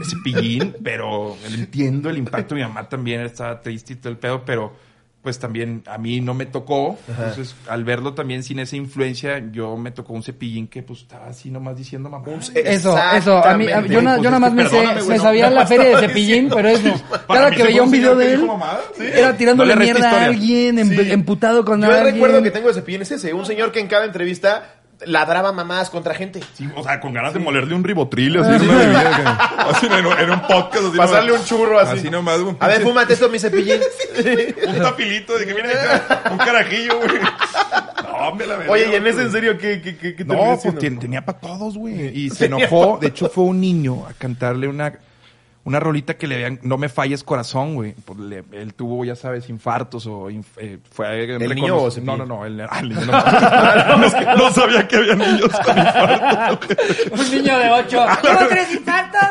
ese pillín, pero entiendo el impacto, mi mamá también estaba triste y todo el pedo, pero pues también a mí no me tocó, entonces al verlo también sin esa influencia, yo me tocó un cepillín que pues estaba así nomás diciendo mamá. Un- Eso, eso. A mí, a- yo, na- Pues yo nada más que me, sé- me sabía la feria de Cepillín, pero eso. Cada que veía un video de él. Sí. era tirándole No mierda a alguien, Sí. emputado con Yo alguien. el recuerdo que tengo de Cepillín es ese. Un señor que en cada entrevista ladraba mamadas contra gente. Sí, o sea, con ganas de molerle un ribotril, así en una bebida, que- así en, en un podcast, así Pasarle nomás. un churro así. Así nomás, un A ver, fúmate esto, mi Cepillín. un tapilito de que viene acá, un carajillo, güey. No, hombre, la verdad. Oye, ¿y en ese en serio qué, qué, qué, qué No, pues ten- tenía para todos, güey. Y se enojó. De hecho, fue un niño a cantarle una, una rolita que le vean, no me falles corazón, güey. Pues le- él tuvo, ya sabes, infartos o inf- eh, fue ¿El niño o? No, no, no. El, ah, el niño no. no, es que no sabía que había niños con infartos. Un niño de ocho. ¿Tengo tres infartos?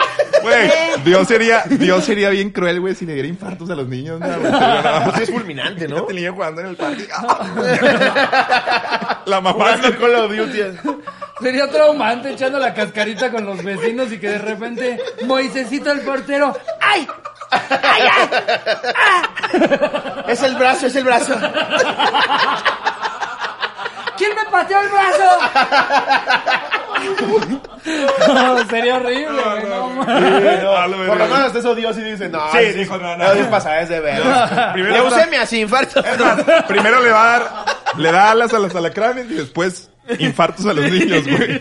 Güey, Dios sería, Dios sería bien cruel, güey, si le diera infartos a los niños. No. Pues es fulminante, ¿no? Niño jugando en el parque. La mamá Jugando Call of Duty. Sería traumante echando la cascarita con los vecinos y que de repente Moisésito el portero. ¡Ay! ¡Ay, ay! Es el brazo, es el brazo. ¿Quién me pateó el brazo? No, sería horrible. No, no. mames. No, Ah, por lo menos hasta eso Dios sí dice, no. Sí, sí, dijo, no, no. Dios pasa, es de ver. Primero Leucemia, sin infarto. Es más, primero le va a dar, le da alas a los alacranes y después infartos a los niños, güey.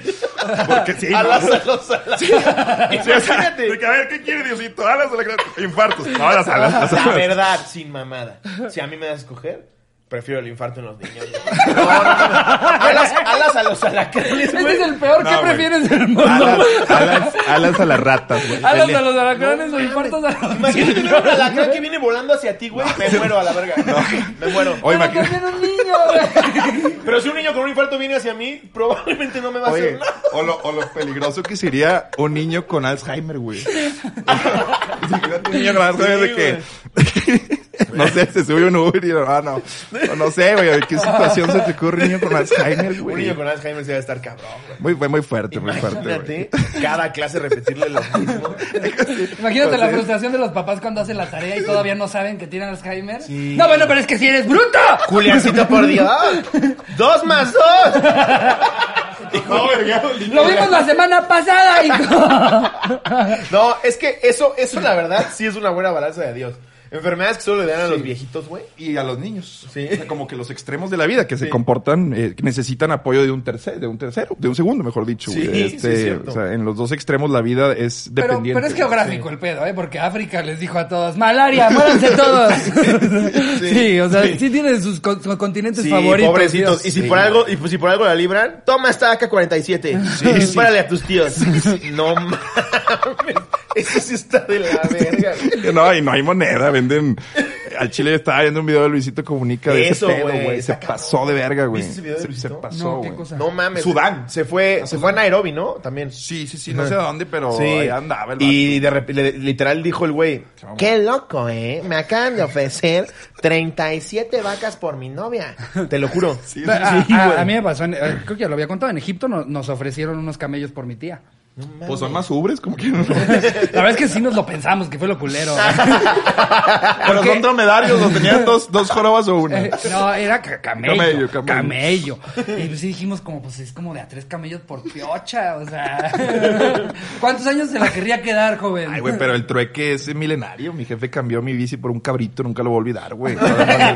Porque sí, Alas no. a los alas. Sí, o sea, Imagínate. de que, a ver, ¿qué quiere Diosito? Alas a alacranes, infartos. No, las alas, las La verdad, sin mamada. Si a mí me das a escoger, prefiero el infarto en los niños. No, no, no. Alas, alas a los alacranes, Este güey. es el peor. No, ¿Qué güey. prefieres del mundo? Alas, alas, alas a las ratas, güey. Alas El- a los alacranes o infartos a los Imagínate tener un alacrán que viene volando hacia ti, güey. Me muero a la verga. Me muero. Oye, Pero imagina- también un niño, güey. Pero si un niño con un infarto viene hacia mí, probablemente no me va a Oye, hacer nada. o lo, o lo peligroso que sería un niño con Alzheimer, güey. Un niño con Alzheimer de que... No sé, se sube un Uber y ah, no. No, no sé, güey, ¿en qué situación se te ocurre un niño con Alzheimer, Un güey? niño con Alzheimer se va a estar cabrón, güey. Muy, fue muy fuerte, muy fuerte, güey. Imagínate cada clase repetirle lo mismo. Imagínate la frustración de los papás cuando hacen la tarea y todavía no saben que tienen Alzheimer. No, bueno, pero es que si eres bruto. Juliancito, por Dios. Dos más dos. No, verga, Lo vimos la semana pasada, hijo. No, es que eso, eso la verdad sí es una buena balanza de Dios. Enfermedades que solo le dan a los viejitos, güey. y a los niños. Sí. O sea, como que los extremos de la vida que se Sí. comportan, eh, que necesitan apoyo de un tercero, de un tercero, de un segundo, mejor dicho. Sí, sí, Este, es cierto. o sea, en los dos extremos la vida es Pero, dependiente. pero es geográfico el pedo, ¿eh? Porque África les dijo a todos, malaria, muéranse todos. Sí, o sea, sí, tienen sus, con- sus continentes Sí, favoritos. pobrecitos. Dios. Y si Sí. por algo, y pues si por algo la libran, toma esta AK-47. Sí, Dispárale a tus tíos. No mames. Eso sí está de la verga. güey. No, y no hay moneda, venden al chile estaba viendo un video de Luisito Comunica de Eso, ese pedo, güey, güey. Se pasó de verga, güey. ¿Viste ese video de Se, Luisito? se pasó, No, ¿qué güey. cosa? No mames. Sudán. Se fue, se fue a Nairobi, ¿no? También. Sí, sí, sí. No sé a dónde, pero Sí. ahí andaba el vato. y de repente, literal dijo el güey, qué loco, ¿eh? Me acaban de ofrecer 37 vacas por mi novia. Te lo juro. Sí, A, sí, a- güey. a mí me pasó, en- eh, creo que ya lo había contado, en Egipto no- nos ofrecieron unos camellos por mi tía. Pues son más ubres, como que no. La verdad es que sí nos lo pensamos, que fue lo culero. Pero son dromedarios, ¿o tenían dos, dos jorobas o una? Eh, no, era ca- camello, Camello, camello. camello. Y pues sí dijimos como, pues es como de a tres camellos por piocha, o sea. ¿Cuántos años se la querría quedar, joven? Ay, güey, pero el trueque es milenario. Mi jefe cambió mi bici por un cabrito, nunca lo voy a olvidar, güey.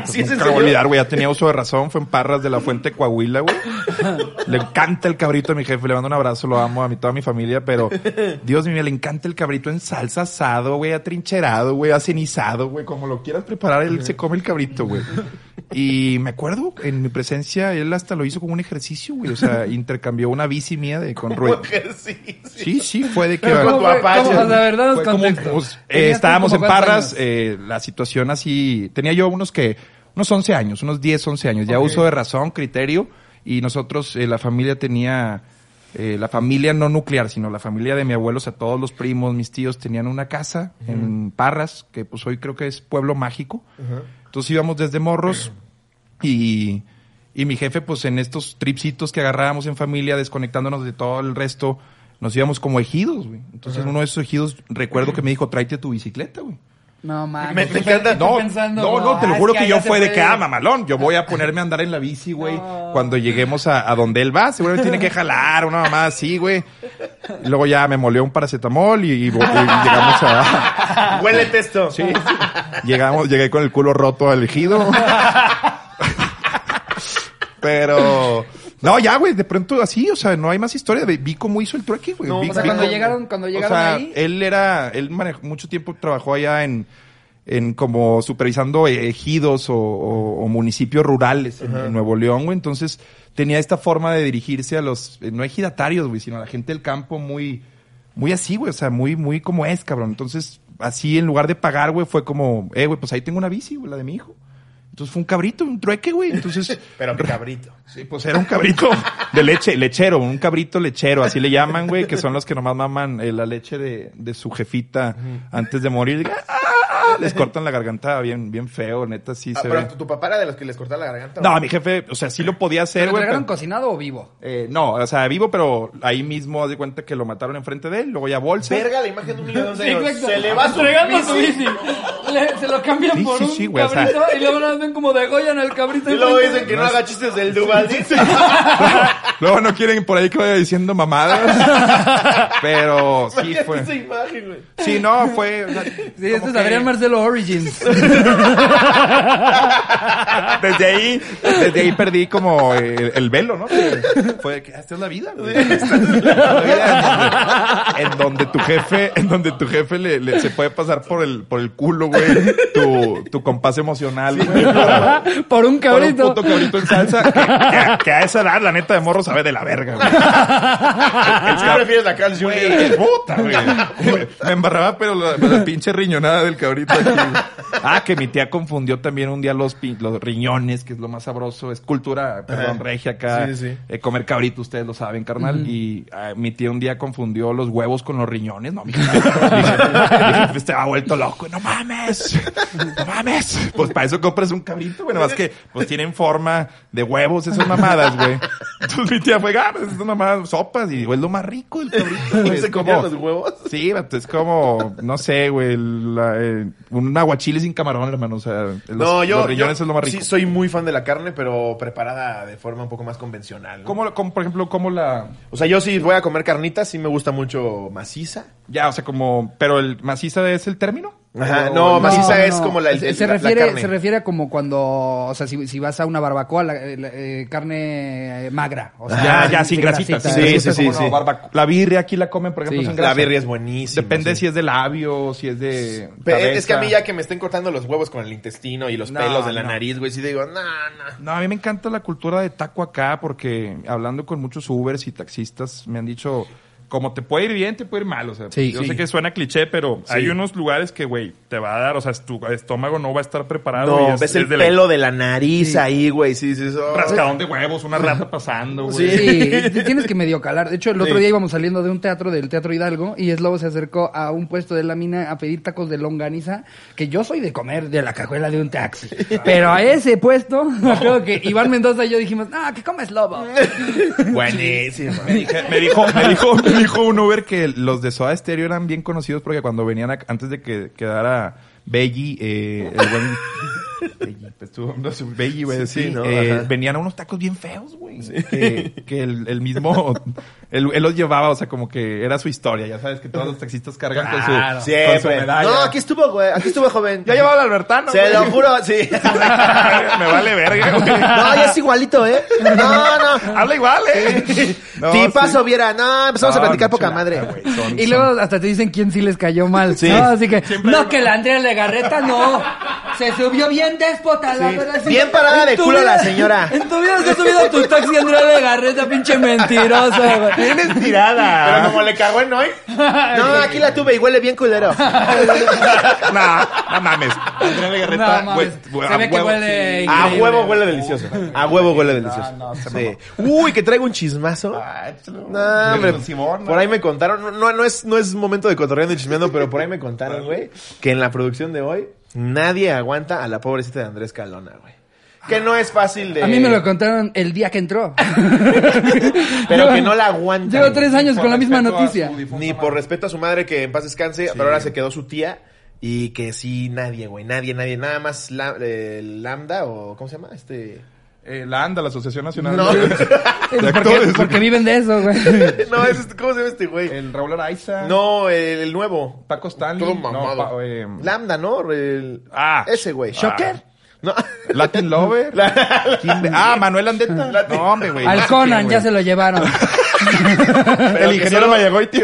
¿Sí, es en nunca lo voy a olvidar, güey. Ya tenía uso de razón, fue en Parras de la Fuente Coahuila, güey. Le encanta el cabrito a mi jefe, le mando un abrazo, lo amo a mi, toda mi familia, pero Dios mío, le encanta el cabrito en salsa asado, güey, atrincherado, güey, acenizado, güey, como lo quieras preparar, él se come el cabrito, güey. Y me acuerdo, en mi presencia, él hasta lo hizo como un ejercicio, güey. O sea, intercambió una bici mía de, con ruedas. Sí, sí, fue de que... La verdad, Fue como, contexto. pues, eh, ¿Tenías tú estábamos en Parras, eh, la situación así, tenía yo unos que, unos 11 años, unos 10, 11 años, ya uso de razón, criterio, y nosotros, eh, la familia tenía, eh, la familia no nuclear, sino la familia de mi abuelo, o sea, todos los primos, mis tíos tenían una casa en Parras, que pues hoy creo que es pueblo mágico. Entonces íbamos desde morros y, y mi jefe, pues en estos tripsitos que agarrábamos en familia, desconectándonos de todo el resto, nos íbamos como ejidos, güey. Entonces uno de esos ejidos, recuerdo que me dijo, tráete tu bicicleta, güey. No, mames. Me- me encanta. No, pensando, no, no, te lo juro es que, yo fue de que, ah, mamalón, yo voy a ponerme a andar en la bici, güey, cuando lleguemos a, a donde él va, seguramente tiene que jalar, una mamá así, güey. Y luego ya me molió un paracetamol y, y- y llegamos a... Huele esto. Sí, llegamos, llegué con el culo roto al ejido. Pero... No, ya, güey, de pronto así, o sea, no hay más historia. Vi cómo hizo el trueque, güey. No, Vi- o sea, cuando cómo- llegaron, cuando llegaron o sea, ahí. él era, él manejó mucho tiempo, trabajó allá en, en como supervisando ejidos o, o- o municipios rurales en, en Nuevo León, güey. Entonces tenía esta forma de dirigirse a los, eh, no ejidatarios, güey, sino a la gente del campo muy, muy así, güey. O sea, muy, muy como es, cabrón. Entonces, así en lugar de pagar, güey, fue como, eh, güey, pues ahí tengo una bici, güey, la de mi hijo. Entonces fue un cabrito, un trueque, güey. Entonces, Pero qué cabrito. Sí, pues era un cabrito de leche, lechero, un cabrito lechero, así le llaman, güey, que son los que nomás maman eh, la leche de, de su jefita antes de morir. ¡Ah! Les cortan la garganta bien, bien feo, neta, sí Ah, se pero ve. tu, tu papá era de los que les cortaba la garganta. No, mi jefe, o sea, sí lo podía ¿Te hacer, lo güey. entregaron pero- cocinado o vivo? eh, no, o sea, vivo, pero ahí mismo haz de cuenta que lo mataron enfrente de él, luego ya bolsa. Verga, la imagen de un niño de 11 Sí, años. exacto. Se le va su Entregando su bici. Le- se lo cambian Sí, por sí, un sí, güey, o sea- cabrito y luego ven como degollan al cabrito. Y luego dicen que no haga chistes del Duvalín. luego no quieren por ahí que vaya diciendo mamadas. pero sí fue. esa imagen, güey. Sí, no, fue. o sea, Sí, este es que- Adrián Marcelo Origins. desde ahí, desde ahí perdí como el, el velo, ¿no? Fue que esta es la vida, güey. Esta es la vida en donde, en donde tu jefe, en donde tu jefe le, le- se puede pasar por el, por el culo, güey, tu, tu compás emocional, güey. Por, un por un cabrito. puto cabrito en salsa. Que, que- que a esa edad, la neta de morro sabe de la verga, güey. El ¿Sí cab- prefieres la Carl Güey, Jr.? puta, güey. Me embarraba, pero la, la pinche riñonada del cabrito aquí. Ah, que mi tía confundió también un día los, pin- los riñones, que es lo más sabroso. Es cultura, perdón, regia acá. Sí, sí. Eh, comer cabrito, ustedes lo saben, carnal. Y ah, mi tía un día confundió los huevos con los riñones. No, mi jefe estaba vuelto loco. No mames, no mames. Pues para eso compras un cabrito, güey. Nada más que, pues tienen forma de huevos esas mamadas, güey. Entonces mi tía fue, ah, pues esas mamadas, sopas. Y güey, es lo más rico el cabrito, güey. ¿Se como- los huevos? Sí, es como, no sé, güey, la, eh, un aguachile sin camarón, hermano. O sea, los, No, yo, los riñones yo es lo más rico. sí soy muy fan de la carne, pero preparada de forma un poco más convencional. ¿no? ¿Cómo, cómo, por ejemplo, cómo la... O sea, yo sí voy a comer carnitas, sí me gusta mucho maciza. Ya, o sea, como... Pero el maciza es el término? Ajá, no, maciza no, es como la, el- se, se la- la refiere carne. se refiere a como cuando o sea si, si vas a una barbacoa la, la- eh, carne eh, magra o sea, Ya, ya, sin grasita. Sí, grasita, sí, sí, no, sí. La birria aquí la comen, por ejemplo, Sí. sin La grasa. birria es buenísima. Depende sí. si es de labio, si es de Es que a mí ya que me estén cortando los huevos con el intestino y los No, pelos de la no. nariz, güey, sí digo, no, no. No, a mí me encanta la cultura de taco acá porque hablando con muchos Ubers y taxistas me han dicho como te puede ir bien, te puede ir mal. O sea, Sí, yo sí. sé que suena cliché, pero hay unos lugares que, güey, te va a dar, o sea, tu estómago no va a estar preparado. y No, es- ves es el de la- pelo de la nariz ahí, güey. Sí, sí, eso. rascadón de huevos, una rata pasando, güey. Sí, tienes que medio calar. De hecho, el otro día íbamos saliendo de un teatro, del Teatro Hidalgo, y Slobo se acercó a un puesto de la mina a pedir tacos de longaniza, que yo soy de comer de la cajuela de un taxi. Pero a ese puesto, creo que Iván Mendoza y yo dijimos, ah, que come Slobo. Buenísimo. Me, dije- me dijo, me dijo, dijo un Uber que los de Soda Stereo eran bien conocidos porque cuando venían a- antes de que quedara Beggy, eh, el buen Beggy, pues sé, Beggy, güey, Sí, sí, sí, ¿no? eh, venían a unos tacos bien feos, güey, que, que el, el mismo, él, él los llevaba, o sea, como que era su historia, ya sabes que todos los taxistas cargan con su, Claro. con su Siempre. medalla. No, aquí estuvo, güey. Aquí estuvo, joven. Ya llevaba el Albertano, Se lo juro, sí. me vale verga, güey. No, ya es igualito, ¿eh? No, no. Habla igual, eh. No, Tipazo, sí. viera. No, empezamos a platicar poca madre. Son- Y luego hasta te dicen quién sí les cayó mal. Sí. ¿no? Así que, no, que la Andrea Legarreta no. Se subió bien déspota, la Sí. verdad. sí. Bien parada En de tu culo vida- la señora. En tu vida se ha subido a tu taxi Andrea Legarreta, pinche mentiroso, güey. Tienes tirada. Pero como le cagó en hoy. No, aquí la tuve y huele bien culero. no, no mames. Andrea Legarreta, No, Se a ve que huevo, huele sí. A increíble. huevo huele delicioso. A huevo huele delicioso. Sí. Uy, que traigo un chismazo. Ah, échalo. No, hombre, Con Simón, ¿no? por ahí me contaron, no, no, no es, no es momento de cotorreando y chismeando, pero por ahí me contaron, güey, que en la producción de hoy nadie aguanta a la pobrecita de Andrés Calona, güey. Que no es fácil de... A mí me lo contaron el día que entró. Pero que no la aguanta. Llevo tres años con la misma noticia. Ni por respeto a su madre, que en paz descanse, pero ahora se quedó su tía. Y que sí, nadie, güey, nadie, nadie. Nada más la- eh, Lambda o... ¿Cómo se llama? Este... Eh, la ANDA, la Asociación Nacional No. de, de Porque, Actores. porque viven de eso, güey. no, es este- ¿cómo se llama este güey? El Raúl Araiza. No, el, el nuevo. Paco Stanley. Todo No, mamado. pa- eh, Lambda, ¿no? El- Ah. Ese güey. ¿Shocker? No. Latin Lover. ¿Quién ve- ah, Manuel Andeta. Latin- No, hombre, güey. Al no Conan ya se lo llevaron. El ingeniero Mayagoiti.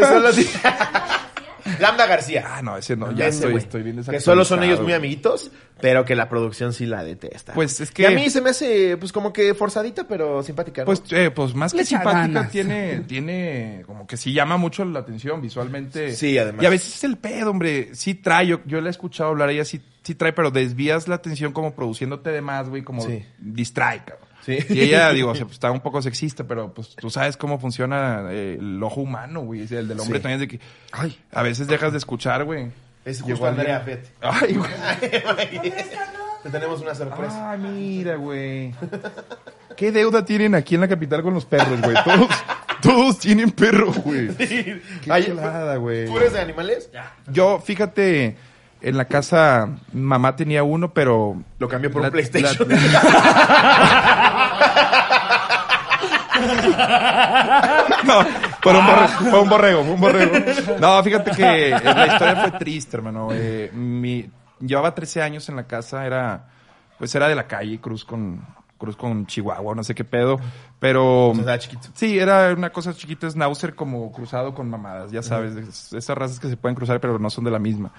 Lambda García. Ah, no, ese no. Ya Ese estoy, estoy bien Que solo son ellos muy amiguitos, pero que la producción sí la detesta. Pues es Y que- a mí se me hace, pues como que forzadita, pero simpática. ¿no? Pues, eh, pues más que simpática ganas. tiene, tiene como que sí llama mucho la atención visualmente. Sí, además. Y a veces es el pedo, hombre. Sí trae, yo, yo le he escuchado hablar, ella sí, sí trae, pero desvías la atención como produciéndote de más, güey, como Sí. distrae, cabrón. Sí. Y ella, digo, o sea, pues, está un poco sexista, pero pues tú sabes cómo funciona eh, el ojo humano, güey. O sea, El del hombre Sí. también es de que, ay, a veces dejas de escuchar, güey. es justo Andrea Fett. Ay, güey. Te tenemos una sorpresa. Ah, mira, güey. ¿Qué deuda tienen aquí en la capital con los perros, güey? Todos, todos tienen perro, güey. Qué Ay, chulada, güey. ¿Tú eres de animales? Yo, fíjate, en la casa, mamá tenía uno, pero... Lo cambió por La- un PlayStation. No, fue un, borrego, fue un borrego, fue un borrego. No, fíjate que eh, la historia fue triste, hermano. Eh, mi, llevaba 13 años en la casa, era, pues era de la calle, cruz con, cruz con Chihuahua, no sé qué pedo, pero... O sea, estaba chiquito. Sí, era una cosa chiquita, schnauzer como cruzado con mamadas, ya sabes, es- esas razas que se pueden cruzar pero no son de la misma.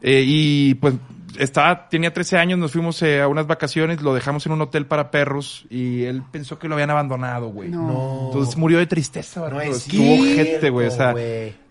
Eh, y pues estaba, tenía 13 años, nos fuimos eh, a unas vacaciones, lo dejamos en un hotel para perros y él pensó que lo habían abandonado, güey. No. Entonces murió de tristeza, No es Estuvo cierto, ojete, güey. O sea,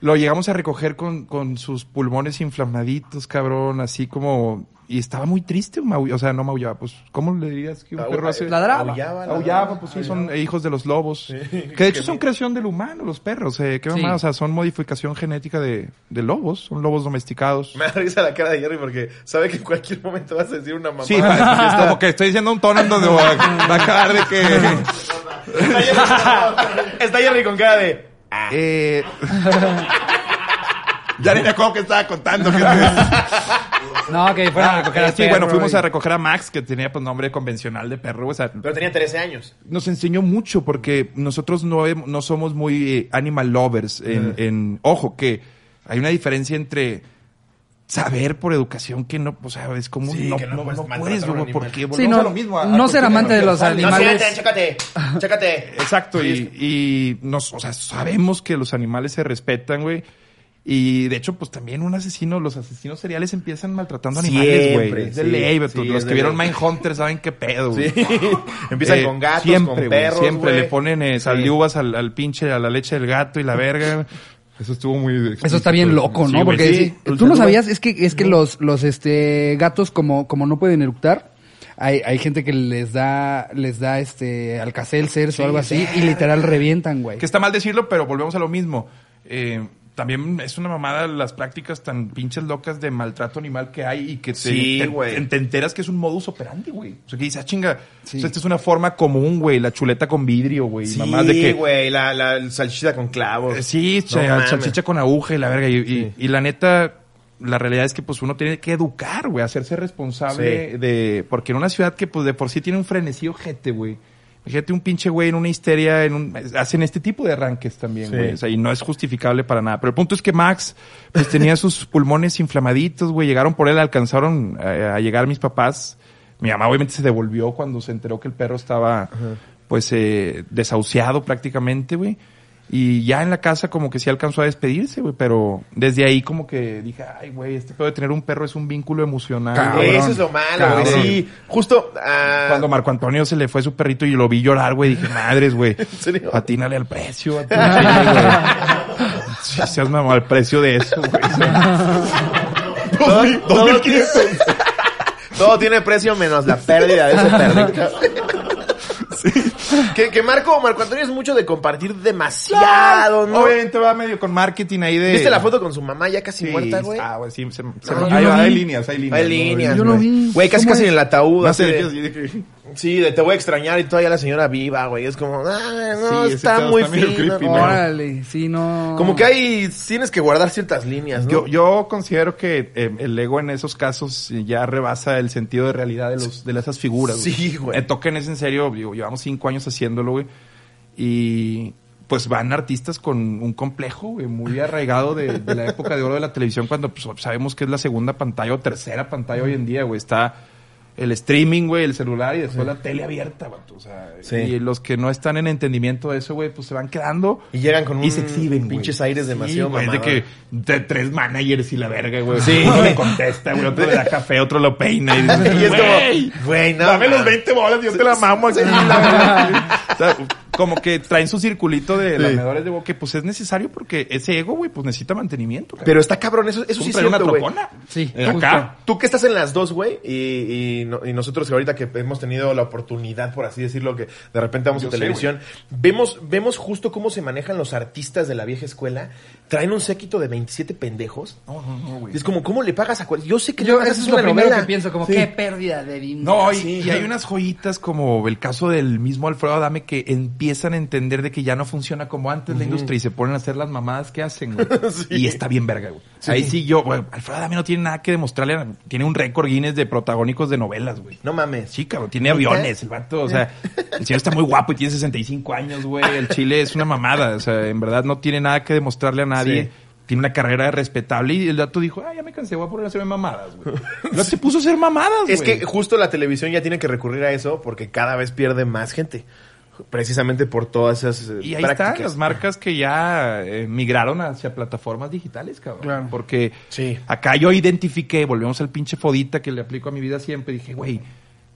lo llegamos a recoger con, con sus pulmones inflamaditos, cabrón, así como... Y estaba muy triste, mau- o sea, no maullaba. Pues, ¿cómo le dirías que un perro hace? Ladraba. Aullaba, Aullaba, pues sí, son hijos de los lobos. Que de hecho son creación del humano, los perros. Eh, qué Sí. mamada, o sea, son modificación genética de, de lobos. Son lobos domesticados. Me da risa la cara de Jerry porque sabe que en cualquier momento vas a decir una mamá. Sí, es como que estoy diciendo un tono en donde va a, acabar de que... Está Jerry, está Jerry con cara de... "Ah". Eh, ya ni me acuerdo que estaba contando. que- No, que fueron a Ah, recoger eh, al sí, bueno, fuimos y- a recoger a Max, que tenía pues nombre convencional de perro. O sea, Pero tenía 13 años. nos enseñó mucho porque nosotros no, no somos muy eh, animal lovers. En, en- ojo, que hay una diferencia entre saber por educación que no, o sea, es como Sí, no, que no no, puedes no a animal. porque Sí, volvemos no, a lo mismo. a- no a ser amante de los. No, Animales. siéntate, chécate. Chécate. Exacto, y, y nos, o sea, sabemos que los animales se respetan, güey. Y de hecho, pues también un asesino, los asesinos seriales empiezan maltratando animales, güey. Siempre, Es de sí, ley, sí, es Los que vieron. Mindhunter saben qué pedo, güey. Sí. Empiezan Eh, con gatos, siempre, con perros, Siempre le ponen eh, saliuvas al, al pinche, a la leche del gato y la verga. Eso estuvo muy... Eso está bien loco, ¿no? Sí, Porque sí. sí, tú no sabías, es que es que los los este gatos como como no pueden eructar, hay, hay gente que les da les da este alcacelcers o algo así y literal revientan, güey. Que está mal decirlo, pero volvemos a lo mismo. Eh, también es una mamada las prácticas tan pinches locas de maltrato animal que hay y que te, Sí, te- güey. te, te enteras que es un modus operandi, güey. O sea, que dices, ah, chinga, Sí. o sea, esta es una forma común, güey, la chuleta con vidrio, güey. Sí, mamás de que... güey, la, la salchicha con clavos. Eh, Sí, No cha- salchicha con aguja y la verga. Y, y- Sí. y la neta, la realidad es que pues uno tiene que educar, güey, hacerse responsable de... Porque en una ciudad que pues de por sí tiene un frenesí ojete, güey. Fíjate un pinche güey en una histeria, en un, hacen este tipo de arranques también, Sí. güey. O sea, y no es justificable para nada. Pero el punto es que Max, pues tenía sus pulmones inflamaditos, güey. Llegaron por él, alcanzaron eh, a llegar mis papás. Mi mamá obviamente se devolvió cuando se enteró que el perro estaba, pues, eh, desahuciado prácticamente, güey. Y ya en la casa como que sí alcanzó a despedirse, güey. Pero desde ahí como que dije, ay, güey, este pedo de tener un perro es un vínculo emocional. Cabrón. Eso es lo malo, güey. Sí, justo. ah, Cuando Marco Antonio se le fue su perrito y lo vi llorar, güey, dije, madres, güey. Atínale al precio, a tu chile, güey. Sí, seas mamá, al precio de eso, güey. todo, todo- todo tiene precio menos la pérdida de ese perrito. Que, que Marco, Marco Antonio es mucho de compartir demasiado, ¿no? Obviamente va medio con marketing ahí de... ¿Viste la foto con su mamá ya casi Sí, muerta, güey? Ah, güey, sí, se, se- No, hay, hay líneas, hay líneas. Hay ¿no? líneas, Yo güey. vi. Güey, casi ¿Cómo casi en el ataúd. No sé, de- Sí, de te voy a extrañar y todavía la señora viva, güey. Es como, ah, no, Sí, está muy está fino. creepy. Órale, sí, no. Como que hay, tienes que guardar ciertas líneas, ¿no? Yo, yo considero que eh, el ego en esos casos ya rebasa el sentido de realidad de los de esas figuras. Sí, güey. Eh, Token es en serio, digo, llevamos cinco años haciéndolo, güey. Y pues van artistas con un complejo, güey, muy arraigado de, de la época de oro de la televisión, cuando pues, sabemos que es la segunda pantalla o tercera pantalla hoy en día, güey. Está el streaming, güey, el celular y después la tele abierta, güey. O sea, Sí. y los que no están en entendimiento de eso, güey, pues se van quedando. Y llegan con Y un se exhiben, pinches aires demasiado güey, de que de tres managers y la verga, güey. Sí. Uno le contesta, güey, otro le da café, otro lo peina. Y, es como, güey, no. dame los mames. 20 bolas yo te la mamo aquí. la verga. O sea, como que traen su circulito de lamedores de boca, que pues es necesario porque ese ego, güey, pues necesita mantenimiento. cabrón. Pero está cabrón, eso, eso sí es cierto, güey. Sí, Eh, acá. Tú que estás en las dos, güey, y, y, no- y nosotros ahorita que hemos tenido la oportunidad, por así decirlo, que de repente vamos Yo a sé, televisión, vemos, vemos justo cómo se manejan los artistas de la vieja escuela. Traen un séquito de 27 pendejos. No, no, no, güey. Y es como, ¿cómo le pagas a cual? Yo sé que Yo, no eso es lo primero que pienso, como Sí. qué pérdida de dinero. No, y, Sí. y hay unas joyitas como el caso del mismo Alfredo Adame que empiezan a entender de que ya no funciona como antes la industria y se ponen a hacer las mamadas que hacen, güey. Y está bien verga, güey. Ahí sí yo, güey, Alfredo Adame no tiene nada que demostrarle, tiene un récord Guinness de protagónicos de novelas, güey. No mames. Sí, cabrón, tiene aviones, el vato, o sea, el señor está muy guapo y tiene 65 años, güey. El Chile es una mamada, o sea, en verdad no tiene nada que demostrarle a nadie. Sí. Tiene una carrera respetable y el dato dijo, ah, ya me cansé, voy a poner a hacerme mamadas, güey. No se puso a hacer mamadas, Es que justo la televisión ya tiene que recurrir a eso porque cada vez pierde más gente. Precisamente por todas esas eh, Y ahí prácticas. están las marcas que ya eh, migraron hacia plataformas digitales, cabrón. Claro. Porque Sí. acá yo identifiqué, volvemos al pinche fodita que le aplico a mi vida siempre. Dije, güey,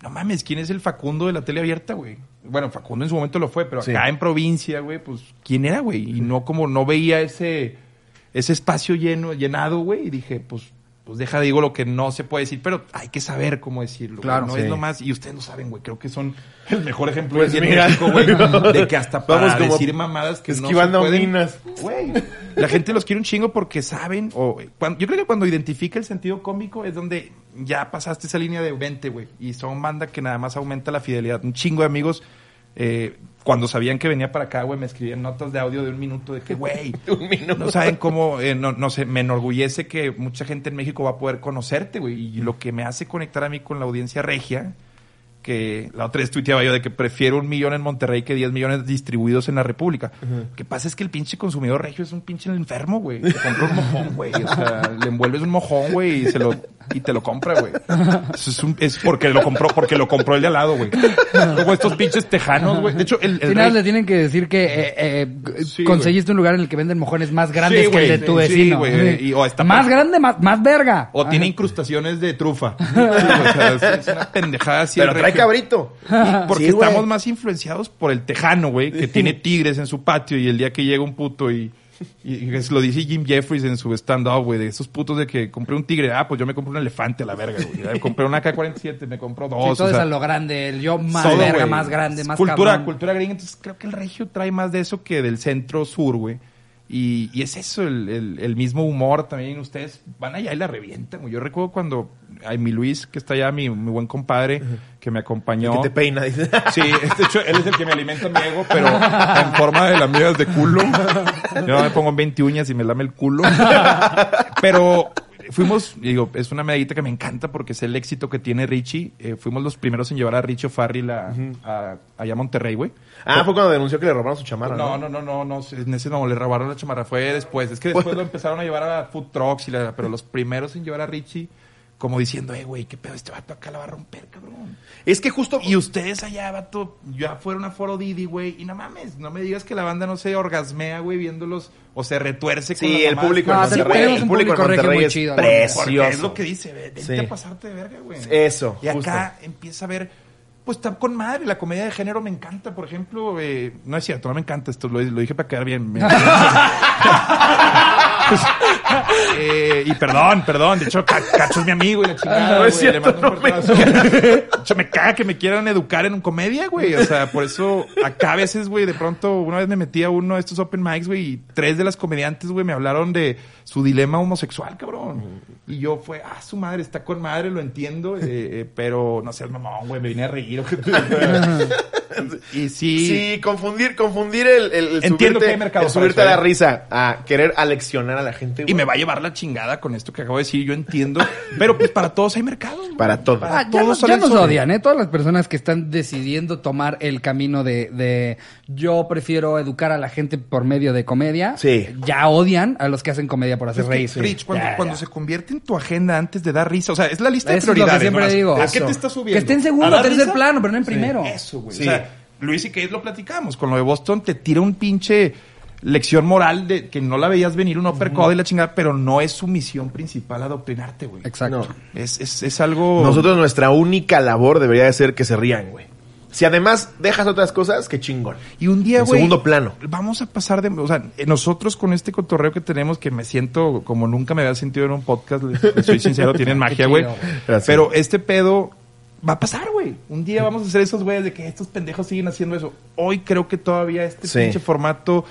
no mames, ¿quién es el Facundo de la tele abierta, güey? Bueno, Facundo en su momento lo fue, pero Sí. acá en provincia, güey, pues, ¿quién era, güey? Y no como no veía ese, ese espacio lleno, llenado, güey, y dije, pues, pues deja, digo lo que no se puede decir, pero hay que saber cómo decirlo. güey. Claro, no sí. es nomás, y ustedes lo saben, güey, creo que son el mejor ejemplo Pues de mira. México, güey, de que hasta para Vamos como decir mamadas que esquivando no se pueden, minas. Güey, la gente los quiere un chingo porque saben, o yo creo que cuando identifica el sentido cómico es donde ya pasaste esa línea de 20, güey, y son banda que nada más aumenta la fidelidad. Un chingo de amigos, eh, cuando sabían que venía para acá, güey, me escribían notas de audio de un minuto de que, güey, Un minuto. no saben cómo, eh, no, no sé, me enorgullece que mucha gente en México va a poder conocerte, güey, y lo que me hace conectar a mí con la audiencia regia, que la otra vez tuiteaba yo de que prefiero un millón en Monterrey que 10 millones distribuidos en la República. Lo que pasa es que el pinche consumidor regio es un pinche enfermo, güey. Te compra un mojón, güey. O sea, le envuelves un mojón, güey, y se lo y te lo compra, güey. Eso es, un- es porque lo compró, porque lo compró el de al lado, güey. Como estos pinches tejanos, güey. De hecho, el, el Si nada, rey- le tienen que decir que eh, eh, Sí, conseguiste un lugar en el que venden mojones más grandes Sí, que el de tu Sí, vecino. güey. Sí. Y- o está- más grande, más, más verga. O tiene incrustaciones de trufa. Sí, o sea, es, es una pendejada así. Pero trae cabrito. Y porque Sí, estamos más influenciados por el tejano, güey, que tiene tigres en su patio y el día que llega un puto y, y es- lo dice Jim Jeffries en su stand-up, güey, de esos putos de que compré un tigre, ah, pues yo me compré un elefante a la verga, güey. Compré una K-47, me compró Sí, dos. todo o es a lo grande, el yo más todo, verga, más grande, más cultura, cabrón. cultura gringa. Entonces creo que el regio trae más de eso que del centro sur, güey. Y, y es eso, el, el- el mismo humor también. Ustedes van allá y la revientan. Yo recuerdo cuando a mi Luis, que está allá, mi, mi buen compadre, que me acompañó. Que te peina, dice. Sí, de hecho, él es el que me alimenta mi ego, pero en forma de lamidas de culo. Yo me pongo 20 uñas y me lame el culo. Pero fuimos, digo, es una medallita que me encanta porque es el éxito que tiene Richie. Eh, fuimos los primeros en llevar a Richie Farrell a, a- allá a Monterrey, güey. Ah, fue cuando denunció que le robaron su chamarra, No, ¿no? no, no, no, no, en ese no, le robaron la chamarra, fue después. Es que después lo empezaron a llevar a food trucks, y la- pero los primeros en llevar a Richie, como diciendo, eh, güey, qué pedo, este vato acá la va a romper, cabrón. Es que justo... Y ustedes allá, vato, ya fueron a Foro Didi, güey, y no mames, no me digas que la banda no se orgasmea, güey, viéndolos, o se retuerce con Sí, el público No, el un público en Monterrey muy es chido, precioso. es lo que dice, ve, vente Sí. a pasarte de verga, güey. Eso, Y acá empieza a ver, pues está con madre, la comedia de género me encanta, por ejemplo, eh, no es cierto, no me encanta esto, lo, lo dije para quedar bien. Me- Eh, y perdón, perdón, de hecho, Ca- Cacho es mi amigo y la chingada, No es güey, le cierto, mando un no me-. De hecho, me caga que me quieran educar en comedia, güey, o sea, por eso acá a veces, güey, de pronto, una vez me metí a uno de estos open mics, güey, y tres de las comediantes, güey, me hablaron de su dilema homosexual, cabrón. Y yo fue, ah, su madre, está con madre, lo entiendo, eh, eh, pero no seas mamón, güey, me vine a reír. y, y sí, Sí, confundir, confundir el, el, el Entiendo subirte, que hay mercado el para subirte a la ¿eh? risa, a querer aleccionar a la gente. y me va a llevar la chingada con esto que acabo de decir, yo entiendo, pero pues para todos hay mercados. güey. Para todo. Ah, ya todos nos, sale ya nos odian, ¿eh? Todas las personas que están decidiendo tomar el camino de, de yo prefiero educar a la gente por medio de comedia. Sí. Ya odian a los que hacen comedia por hacer Es que, reír. Rich, cuando, Ya, cuando ya. se convierte en tu agenda antes de dar risa, o sea, es la lista de Eso es lo que prioridades. siempre digo. ¿A qué te estás subiendo? Que esté en ¿A segundo, tercer risa? plano, pero no en primero. Eso, güey. Sí. O sea, Luis y Kate lo platicamos. Con lo de Boston te tira un pinche lección moral de que no la veías venir un uppercut y la chingada, pero no es su misión principal adoctrinarte, güey. Exacto. No. Es, es, es algo... Nosotros nuestra única labor debería de ser que se rían, güey. Si además dejas otras cosas, qué chingón. Y un día, güey. segundo plano. Vamos a pasar de. O sea, nosotros con este cotorreo que tenemos, que me siento como nunca me había sentido en un podcast, les, les soy sincero, tienen magia, güey. Pero este pedo va a pasar, güey. Un día vamos a hacer esos güeyes de que estos pendejos siguen haciendo eso. Hoy creo que todavía este Sí. pinche formato.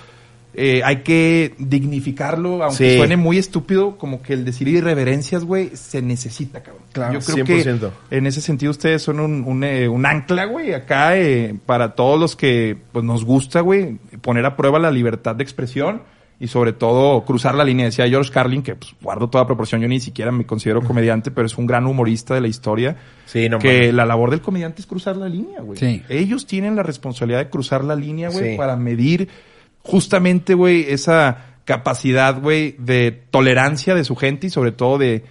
Eh, hay que dignificarlo, aunque Sí. suene muy estúpido, como que el decir irreverencias, güey, se necesita, cabrón. Claro, Yo creo 100%. que en ese sentido ustedes son un, un, eh, un ancla, güey, acá eh, para todos los que pues nos gusta, güey, poner a prueba la libertad de expresión y sobre todo cruzar la línea. Decía George Carlin, que pues guardo toda proporción, yo ni siquiera me considero comediante, pero es un gran humorista de la historia. Sí, no que la labor del comediante es cruzar la línea, güey. Sí. Ellos tienen la responsabilidad de cruzar la línea, güey, Sí. para medir justamente, güey, esa capacidad, güey, de tolerancia de su gente y sobre todo de,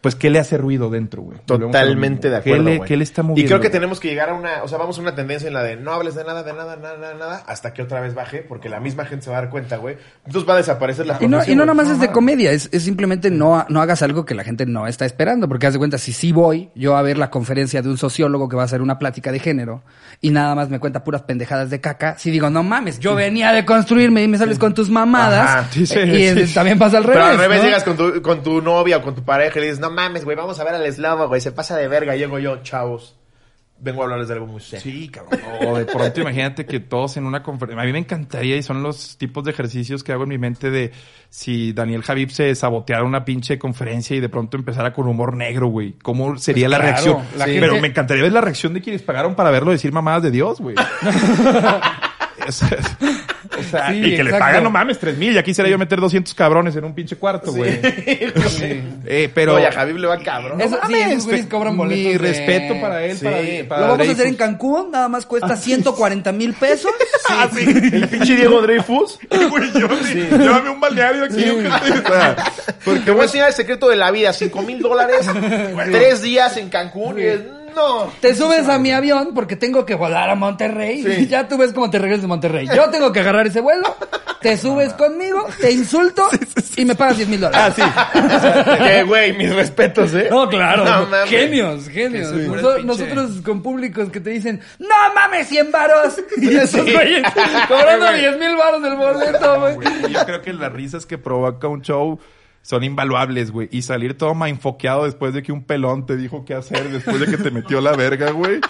pues, qué le hace ruido dentro, güey. Totalmente de acuerdo. ¿Qué le, qué le está y moviendo? creo que güey? tenemos que llegar a una, o sea, vamos a una tendencia en la de no hables de nada, de nada, nada, nada, nada, hasta que otra vez baje, porque la misma gente se va a dar cuenta, güey. Entonces va a desaparecer la Y no, y no nada más es de comedia, es, es simplemente no, no hagas algo que la gente no está esperando, porque haz de cuenta, si sí voy yo a ver la conferencia de un sociólogo que va a hacer una plática de género y nada más me cuenta puras pendejadas de caca, si digo, no mames, yo venía de construirme y me sales con tus mamadas, Ajá, sí, sí, y sí. también pasa al revés. Pero al revés ¿no? llegas con tu, con tu novia o con tu pareja y le dices, no mames, güey, vamos a ver al eslavo, güey, se pasa de verga. Llego yo, chavos, vengo a hablarles de algo muy serio. Sí, cabrón. O de pronto imagínate que todos en una conferencia. A mí me encantaría y son los tipos de ejercicios que hago en mi mente de si Daniel Javib se saboteara una pinche conferencia y de pronto empezara con humor negro, güey. ¿Cómo sería Pues la claro, reacción? la Sí. gente- Pero me encantaría ver la reacción de quienes pagaron para verlo decir mamadas de Dios, güey. O sea, Sí, y que le exacto. pagan, no mames, tres mil. Ya quisiera yo meter 200 cabrones en un pinche cuarto, güey. Eh, pero... Oye, a Javib le va cabrón. Eso, sí, mames, esos güeyes cobran boletos. Mi de- respeto para él, Sí. para, Lo para vamos a Dreyfus. hacer en Cancún, nada más cuesta 140 mil pesos. Ah, sí. El pinche Diego Dreyfus. Güey, yo sí. Llévame un balneario aquí. Porque te voy a enseñar el secreto de la vida. Cinco mil dólares, tres días en Cancún. y es- no. Te subes a mi avión porque tengo que volar a Monterrey. Sí. Y ya tú ves cómo te regresas de Monterrey. Yo tengo que agarrar ese vuelo, te subes conmigo, te insulto y me pagas 10 mil Ah, dólares. sí. que, güey, mis respetos, ¿eh? No, claro. No, genios, genios. Sí. Nosotros con públicos que te dicen, no mames, 100 varos. Y esos Sí. güeyes cobrando Güey. 10 mil varos del boleto, güey. Yo creo que las risas que provoca un show son invaluables, güey. Y salir todo enfoqueado después de que un pelón te dijo qué hacer, después de que te metió la verga, güey.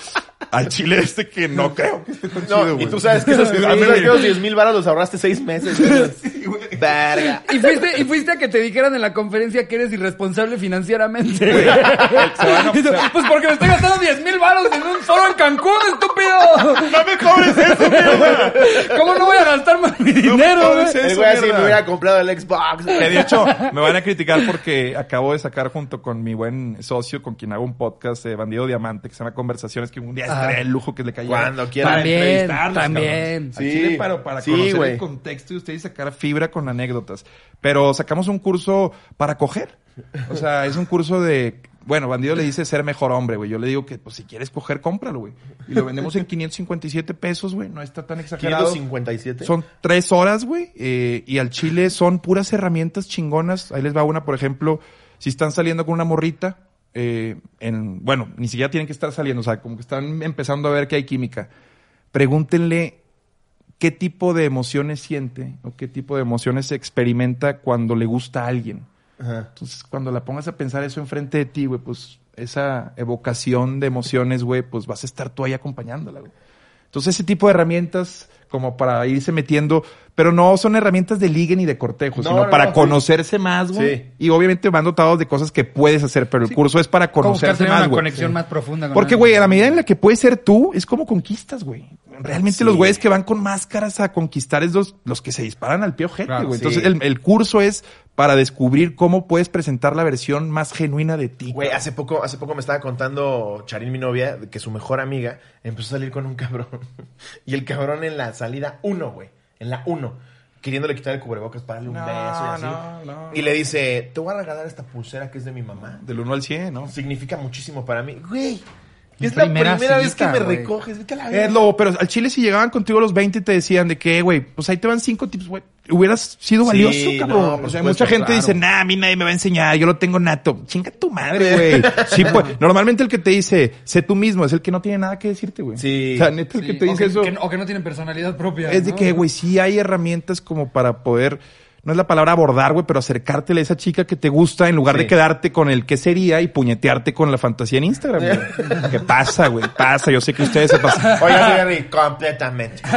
Al chile este que no creo que esté tan chido, No, güey. y tú sabes que esos, Sí, tú dame, sabes que güey. esos 10 mil baros los ahorraste seis meses. Verga. Y fuiste, y fuiste a que te dijeran en la conferencia que eres irresponsable financieramente. Y tú, pues porque me estoy gastando 10 mil varos en un foro en Cancún, estúpido. ¡No me cobres eso, mierda! ¿Cómo no voy a gastar más mi dinero, cobres güey? eso. El güey así mierda. me hubiera comprado el Xbox. Que de hecho, me van a criticar porque acabo de sacar junto con mi buen socio, con quien hago un podcast de Bandido Diamante, que se llama Conversaciones, que un día estaría el lujo que le cayera. Cuando quiera. Para También, entrevistarlos, también. Al Sí. chile para, para Sí, conocer güey. el contexto y ustedes sacar fibra con anécdotas. Pero sacamos un curso para coger. O sea, es un curso de... Bueno, Bandido le dice ser mejor hombre, güey. Yo le digo que, pues, si quieres coger, cómpralo, güey. Y lo vendemos en 557 pesos, güey. No está tan exagerado. 557. Son tres horas, güey. eh, y al chile son puras herramientas chingonas. Ahí les va una, por ejemplo, si están saliendo con una morrita, eh, en, bueno, ni siquiera tienen que estar saliendo, o sea, como que están empezando a ver que hay química. Pregúntenle qué tipo de emociones siente o qué tipo de emociones experimenta cuando le gusta a alguien. Ajá. Entonces, cuando la pongas a pensar eso enfrente de ti, güey, pues esa evocación de emociones, güey, pues vas a estar tú ahí acompañándola, güey. Entonces, ese tipo de herramientas como para irse metiendo, pero no son herramientas de ligue ni de cortejo, No, sino no, para no, sí. conocerse más, güey. Sí. Y obviamente van dotados de cosas que puedes hacer, pero el curso es para conocerse más, una güey. conexión más profunda con Porque, güey, a la medida en la que puedes ser tú, es como conquistas, güey. Realmente Sí. los güeyes que van con máscaras a conquistar es los, los que se disparan al pie ojete, Claro, güey. sí. Entonces, el, el curso es para descubrir cómo puedes presentar la versión más genuina de ti. Güey, hace poco, hace poco me estaba contando Charín, mi novia, que su mejor amiga empezó a salir con un cabrón. Y el cabrón en la salida uno, güey. En la uno. Queriéndole quitar el cubrebocas para darle un No, beso y así. no, no, y le dice, te voy a regalar esta pulsera que es de mi mamá. Del 1 al 100, ¿no? Significa muchísimo para mí. Güey, es la primera primera vez que me recoges. Vete a la Es verga. lo, pero al chile si llegaban contigo a los 20 y te decían de que, güey, pues ahí te van cinco tips, güey. Hubieras sido valioso, no, cabrón. por o sea, supuesto, mucha gente claro. dice, nah, a mí nadie me va a enseñar, yo lo tengo nato. Chinga tu madre, güey. Sí, pues, normalmente el que te dice, sé tú mismo, es el que no tiene nada que decirte, güey. Sí. O sea, neta, el Sí, que te o dice eso. que no- o que no tienen personalidad propia. Es de ¿no? que, güey, sí hay herramientas como para poder, no es la palabra abordar, güey, pero acercártele a esa chica que te gusta en lugar Sí. de quedarte con el que sería y puñetearte con la fantasía en Instagram, güey. ¿Qué pasa, güey? Pasa, yo sé que ustedes se pasan. Oiga, Jerry, completamente.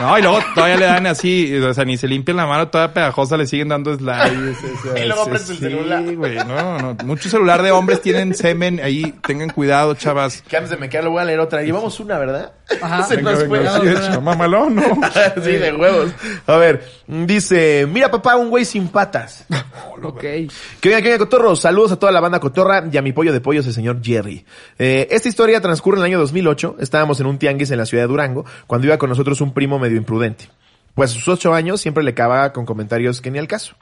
No, y luego todavía le dan así, o sea, ni se limpian la mano, toda pegajosa, le siguen dando slides. Y luego sí, prende el sí, celular. güey, no, no. Mucho celular de hombres tienen semen ahí, tengan cuidado, chavas. Que antes de me quedar, lo voy a leer otra. Llevamos una, ¿verdad? Ajá. Se Venga, nos venga, fue. sí, hecho, mamalón, ¿no? sí, de huevos. A ver, dice, mira papá, un güey sin patas. Ok. Que venga, que venga, Cotorro. Saludos a toda la banda Cotorra y a mi pollo de pollos, el señor Jerry. Eh, esta historia transcurre en el año 2008. Estábamos en un tianguis en la ciudad de Durango, cuando iba con nosotros un primo medio imprudente. Pues a sus ocho años siempre le cavaba con comentarios que ni al caso.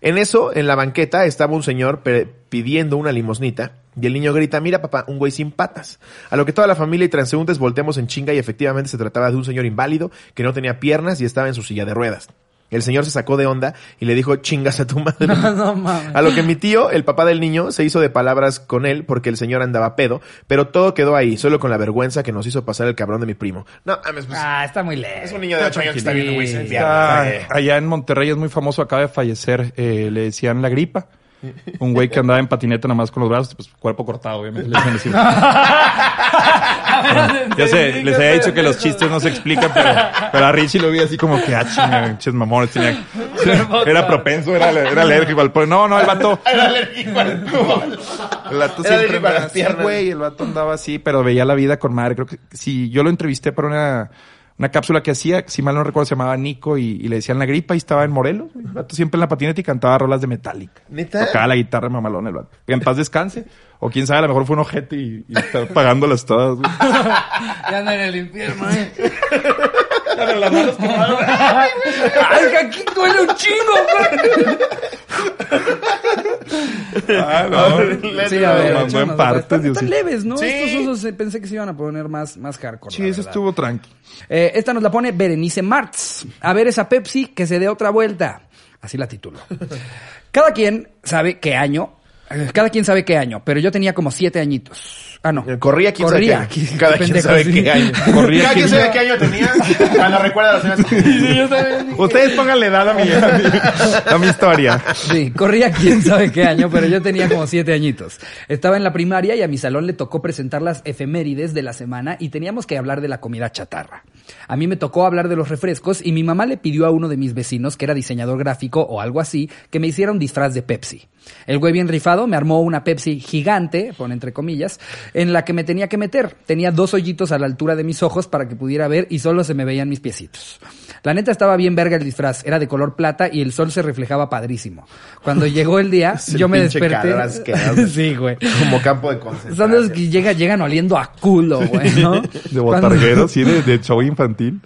En eso, en la banqueta, estaba un señor pidiendo una limosnita y el niño grita, mira papá, un güey sin patas. A lo que toda la familia y transeúntes volteamos en chinga y efectivamente se trataba de un señor inválido que no tenía piernas y estaba en su silla de ruedas. El señor se sacó de onda y le dijo, chingas a tu madre. No, no mames. A lo que mi tío, el papá del niño, se hizo de palabras con él porque el señor andaba pedo, pero todo quedó ahí, solo con la vergüenza que nos hizo pasar el cabrón de mi primo. No, mames, pues, Ah, está muy lejos. es un niño de 8 años que está viendo güey. Ah, allá en Monterrey es muy famoso, acaba de fallecer, eh, le decían la gripa. Un güey que andaba en patineta nada más con los brazos, pues cuerpo cortado, obviamente. le decían así. Ya sé, les había dicho que los chistes no se explican, pero, pero a Richie lo vi así como que, ah, chinga, pinches mamones, tenía, era propenso, era, era alérgico al polvo. No, no, el vato, Era alérgico al fútbol. el vato siempre andaba así, güey, el vato andaba así, pero veía la vida con madre. Creo que si yo lo entrevisté para una, una cápsula que hacía, si mal no recuerdo, se llamaba Nico y, y le decían la gripa y estaba en Morelos. güey. El vato siempre en la patineta y cantaba rolas de Metallica. ¿Neta? Tocaba la guitarra mamalón el vato. Que en paz descanse. O quién sabe, a lo mejor fue un ojete y, y está pagándolas todas. güey. Ya anda en el infierno, eh. Las manos quemadas. Ay, que aquí duele un chingo, güey. Ah, no. Sí, a ver, en partes, están- leves, ¿no? Sí. Estos usos eh, pensé que se iban a poner más, más hardcore. Sí, eso estuvo tranqui. Eh, esta nos la pone Berenice Martz. A ver esa Pepsi que se dé otra vuelta. Así la titulo. Cada quien sabe qué año. eh, Cada quien sabe qué año, pero yo tenía como siete añitos. Ah, no. Eh, Corría quién Corría. sabe qué año. Cada quien pendejo, sabe sí. qué año. Corría Cada quien quién- sabe qué año tenía. Cuando recuerda las dije- Ustedes pónganle edad a mi, a mi, a mi historia. Sí, corría quién sabe qué año, pero yo tenía como siete añitos. Estaba en la primaria y a mi salón le tocó presentar las efemérides de la semana y teníamos que hablar de la comida chatarra. A mí me tocó hablar de los refrescos y mi mamá le pidió a uno de mis vecinos, que era diseñador gráfico o algo así, que me hiciera un disfraz de Pepsi. El güey bien rifado me armó una Pepsi gigante, pone entre comillas, en la que me tenía que meter. Tenía dos hoyitos a la altura de mis ojos para que pudiera ver y solo se me veían mis piecitos. La neta estaba bien verga el disfraz, era de color plata y el sol se reflejaba padrísimo. Cuando llegó el día, el yo me desperté. sí, güey. Como campo de Son los concentración. que llega, llegan oliendo a culo, güey, ¿no? De botarguero, sí, de, de show infantil.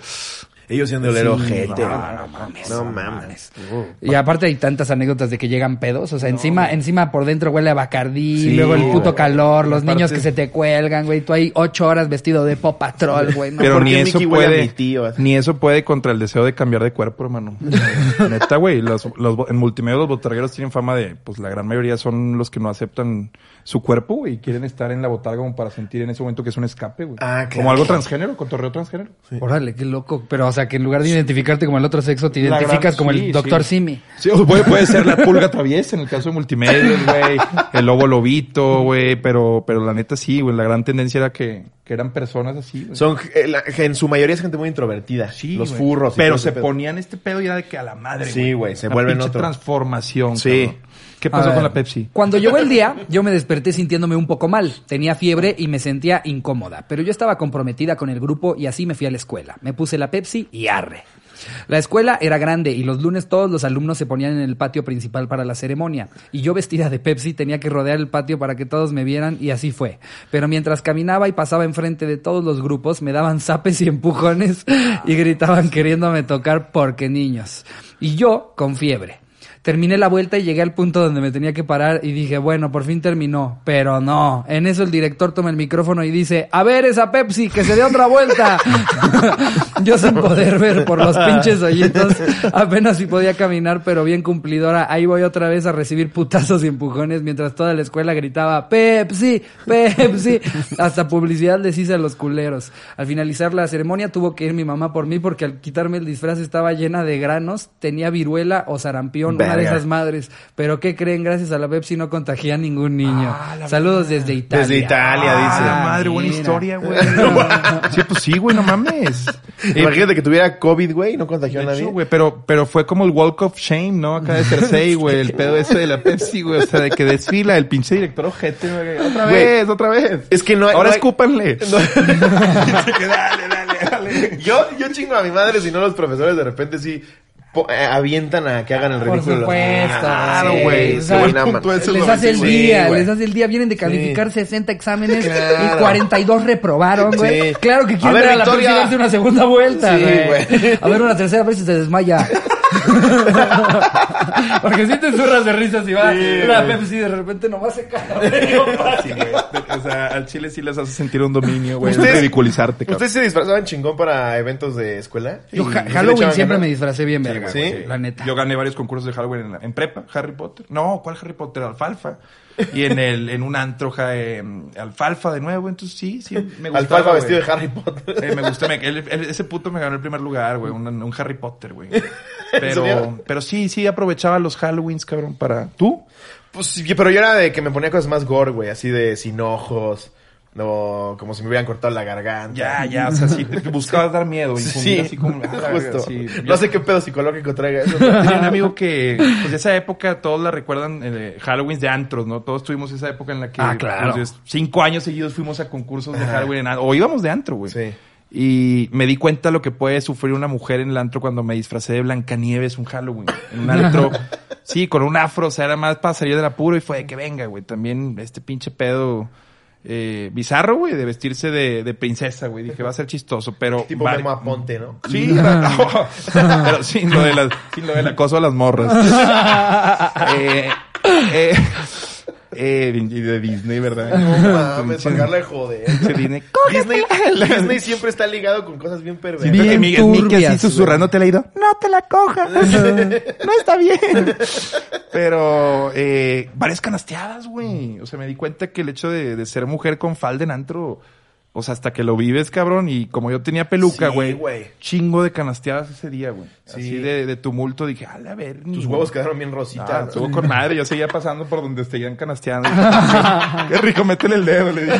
Ellos siendo el ojete. No, no mames. No mames. Y aparte hay tantas anécdotas de que llegan pedos, o sea, encima, encima por dentro huele a bacardí, Sí, luego el puto güey. calor, los Aparte- niños que se te cuelgan, güey, tú ahí ocho horas vestido de Pop Patrol, güey, no, Pero ¿por ni eso puede, mi tío? ni eso puede contra el deseo de cambiar de cuerpo, hermano. Neta, güey, los, los, en multimedia los botargueros tienen fama de, pues la gran mayoría son los que no aceptan su cuerpo, güey, y quieren estar en la botarga como para sentir en ese momento que es un escape, güey. Ah, claro. Como algo transgénero, cotorreo transgénero. Órale, qué loco. Pero, o sea, que en lugar de identificarte como el otro sexo, te La identificas gran- como sí, el doctor sí. Simi. Sí, o puede, puede ser la pulga traviesa en el caso de multimedios, güey. El lobo lobito, güey. Pero, pero la neta sí, güey. La gran tendencia era que, que eran personas así, güey. Son, eh, la- en su mayoría es gente muy introvertida. Sí, los güey. furros. y Pero se pedo. ponían este pedo y era de que a la madre, Sí, güey, se Una vuelven otro. transformación, Sí. cabrón. ¿Qué pasó con la Pepsi? Cuando llegó el día, yo me desperté sintiéndome un poco mal. Tenía fiebre y me sentía incómoda. Pero yo estaba comprometida con el grupo y así me fui a la escuela. Me puse la Pepsi y arre. La escuela era grande y los lunes todos los alumnos se ponían en el patio principal para la ceremonia. Y yo vestida de Pepsi tenía que rodear el patio para que todos me vieran y así fue. Pero mientras caminaba y pasaba enfrente de todos los grupos, me daban zapes y empujones y gritaban queriéndome tocar porque niños. Y yo con fiebre. Terminé la vuelta y llegué al punto donde me tenía que parar y dije, bueno, por fin terminó. Pero no. En eso el director toma el micrófono y dice, a ver esa Pepsi, que se dé otra vuelta. Yo sin poder ver por los pinches hoyitos, apenas si podía caminar, pero bien cumplidora. Ahí voy otra vez a recibir putazos y empujones mientras toda la escuela gritaba, Pepsi, Pepsi. Hasta publicidad les hice a los culeros. Al finalizar la ceremonia tuvo que ir mi mamá por mí porque al quitarme el disfraz estaba llena de granos, tenía viruela o sarampión, una de esas madres. Pero ¿qué creen? Gracias a la Pepsi no contagié a ningún niño. Ah, Saludos desde Italia. Desde Italia, Ah, dice. la madre, buena mira. historia, güey. sí, pues sí, güey, no mames. Imagínate que tuviera COVID, güey, y no contagió a nadie. hecho, güey, pero, pero fue como el Walk of Shame, ¿no? Acá de Cersei, güey, el pedo ese de la Pepsi, güey, o sea, de que desfila el pinche director ojete, güey. Otra Güey, vez, otra vez. es que no hay- Ahora no hay- escúpanle. No. Dale, dale, dale. yo, yo chingo a mi madre si no los profesores de repente sí avientan a que hagan el Por ridículo. supuesto, Claro, sí, güey. o Sí, les hace el sí, día, güey. les hace el día, vienen de calificar 60 exámenes Claro. y 42 reprobaron, güey. Sí. Claro que A quieren ver, ver a la. Pepsi darse una segunda vuelta, Sí, güey. A ver una tercera vez si se desmaya. Porque si te zurras de risas y va Sí, la güey. Pepsi de repente nomás se cae. Sí, güey. O sea, al chile sí les hace sentir un dominio, güey. ¿Ustedes- Ridiculizarte, cabrón. ¿Ustedes se disfrazaban chingón para eventos de escuela? Yo ¿Y ja- sí le Halloween siempre ganas? me disfracé bien, verga, ¿Sí? güey, la neta. Yo gané varios concursos de Halloween en, la- en prepa, Harry Potter. No, ¿cuál Harry Potter? Alfalfa. Y en el, en un antro, ja, eh, alfalfa de nuevo. Entonces sí, sí, me gustaba. Alfalfa vestido de Harry Potter. Eh, me gustó, me- ese puto me ganó el primer lugar, güey, un, un Harry Potter, güey. Pero, pero sí, sí aprovechaba los Halloweens, cabrón, para... ¿Tú? Pues sí, pero yo era de que me ponía cosas más gore, güey, así de sin ojos, o como si me hubieran cortado la garganta. Ya, ya, o sea, sí, te buscabas dar miedo. Sí, así como... ah, justo. sí. No sé qué pedo psicológico traiga eso. Tenía un amigo que, pues de esa época, todos la recuerdan, eh, Halloween de antros, ¿no? Todos tuvimos esa época en la que, Ah, claro. pues, cinco años seguidos fuimos a concursos de Halloween en antro, o íbamos de antro, güey. Sí. Y me di cuenta lo que puede sufrir una mujer en el antro cuando me disfracé de Blancanieves un Halloween. En un antro, sí, con un afro, o sea, era más para salir del apuro y fue de que venga, güey. También este pinche pedo eh, bizarro, güey, de vestirse de, de princesa, güey. Dije, va a ser chistoso, pero... Tipo Memo Aponte, ¿no? Sí, era- pero sin lo, de las, sin lo del acoso a las morras. eh, eh, eh, y de Disney, ¿verdad? No mames, pagarla de joder. Disney. Disney, Disney siempre está ligado con cosas bien perversas. Bien Miguel Mickey así turbias, susurrándote el oído. No te la cojas. no está bien. Pero, eh, varias canasteadas, güey. O sea, me di cuenta que el hecho de, de ser mujer con falda en antro, o sea, hasta que lo vives, cabrón. Y como yo tenía peluca, Sí, güey. güey. chingo de canasteadas ese día, güey. Sí. Así de, de tumulto, dije, a la ver. Tus huevos quedaron bien rositas. Ah, estuvo con madre, yo seguía pasando por donde seguían canasteando. Qué rico, métele el dedo, le dije.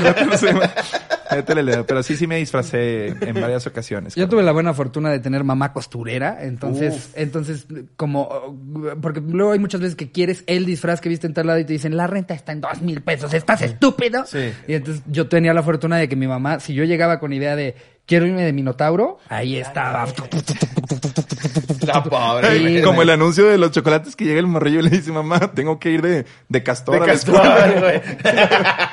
La tercera. Métele el dedo. Pero sí, sí me disfracé en varias ocasiones. Yo tuve la buena fortuna de tener mamá costurera, entonces, entonces, como, porque luego hay muchas veces que quieres el disfraz que viste en tal lado y te dicen, la renta está en dos mil pesos, ¿estás estúpido? Sí. Y entonces yo tenía la fortuna de que mi mamá, si yo llegaba con idea de, quiero irme de Minotauro, ahí estaba. La pobre, Sí. Como güey. el anuncio de los chocolates que llega el morrillo y le dice, mamá, tengo que ir de, de castor De a la castor, escuela". güey.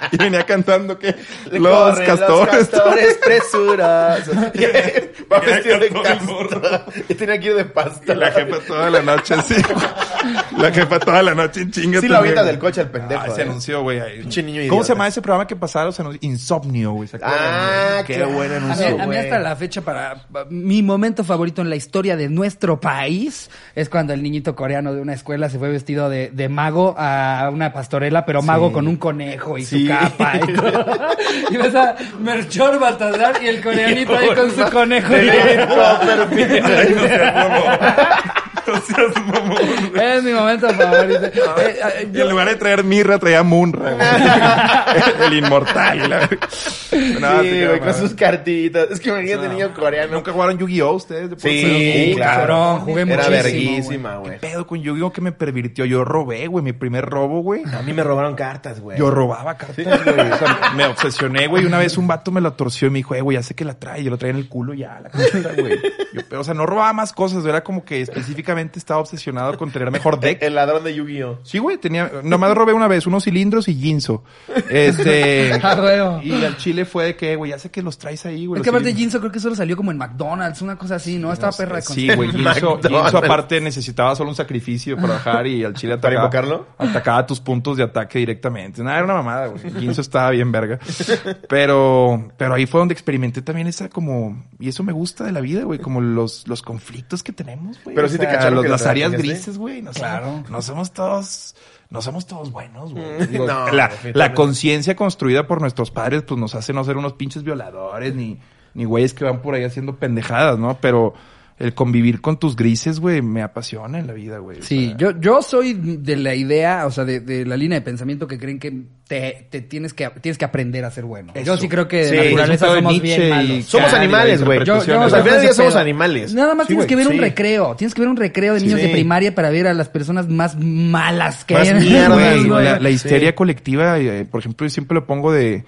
y venía cantando que los castores. Los castores presurosos. Va vestido de castor. Y tenía que ir de pasta. Y la jefa toda la noche así. la jefa toda la noche en chinga. Sí también, avienta del coche al pendejo. Ah, se ¿eh? anunció, güey. ahí. ¿Cómo idiota. se llama ese programa que pasaron? Insomnio, güey. Ah, qué claro. buen anuncio. A mí hasta la fecha para mi momento favorito en la historia de nuestro país es cuando el niñito coreano de una escuela se fue vestido de, de mago a una pastorela, pero mago con un conejo y Sí. su capa y todo. y ves a Melchor Baltasar y el coreanito ahí con su conejo. No No es mi momento favorito. Eh, eh, Y yo- en lugar de traer mirra, traía Munra. güey. el inmortal. la- No, Sí, güey, con sus cartitas. Es que imagínate niño coreano. ¿Nunca jugaron Yu-Gi-Oh ustedes? de Sí, claro. cabrón, jugué Era muchísimo, verguísima, ¿Qué güey. pedo con Yu-Gi-Oh que me pervirtió? Yo robé, güey, mi primer robo, güey. A mí me robaron cartas, güey. Yo robaba cartas, güey. O sea, me obsesioné, güey. Una vez un vato me lo torció y me dijo, eh, güey, ya sé que la trae. Yo lo traía en el culo ya, la carta, güey. O sea, no robaba más cosas. Era como que específicamente estaba obsesionado con tener mejor deck. El ladrón de Yu-Gi-Oh. Sí, güey, tenía, nomás robé una vez unos cilindros y Jinzo. Este, Ah, y al chile fue de que, güey, ya sé que los traes ahí, güey. Es que aparte. Jinzo creo que solo salió como en McDonald's, una cosa así, ¿no? Estaba perra con Sí, güey, Jinzo, aparte necesitaba solo un sacrificio para bajar y al chile ¿Para atacaba. invocarlo? Atacaba tus puntos de ataque directamente. Nada, era una mamada, güey. Jinzo estaba bien verga. Pero, pero ahí fue donde experimenté también esa como, y eso me gusta de la vida, güey, como los, los conflictos que tenemos, güey. Pero O sí te sea, los- las la áreas grises, güey. No Claro. Somos, no somos todos, no somos todos buenos, güey. Mm, Digo, no, la, definitivamente. la conciencia construida por nuestros padres, pues nos hace no ser unos pinches violadores, ni, ni güeyes que van por ahí haciendo pendejadas, ¿no? Pero el convivir con tus grises, güey, me apasiona en la vida, güey. O Sí, sea, yo, yo soy de la idea, o sea, de, de la línea de pensamiento que creen que te, te tienes que tienes que aprender a ser bueno. Eso. Yo sí creo que Sí, de naturaleza pedo de somos Nietzsche bien malos. Somos animales, güey. Yo, yo interpretación. no O sea, al final del día somos animales. Nada más Sí, tienes que ver un sí. recreo. Tienes que ver un recreo de niños Sí. de primaria para ver a las personas más malas que Más hay en el mundo, la, la Sí. histeria colectiva, eh, por ejemplo, yo siempre lo pongo de,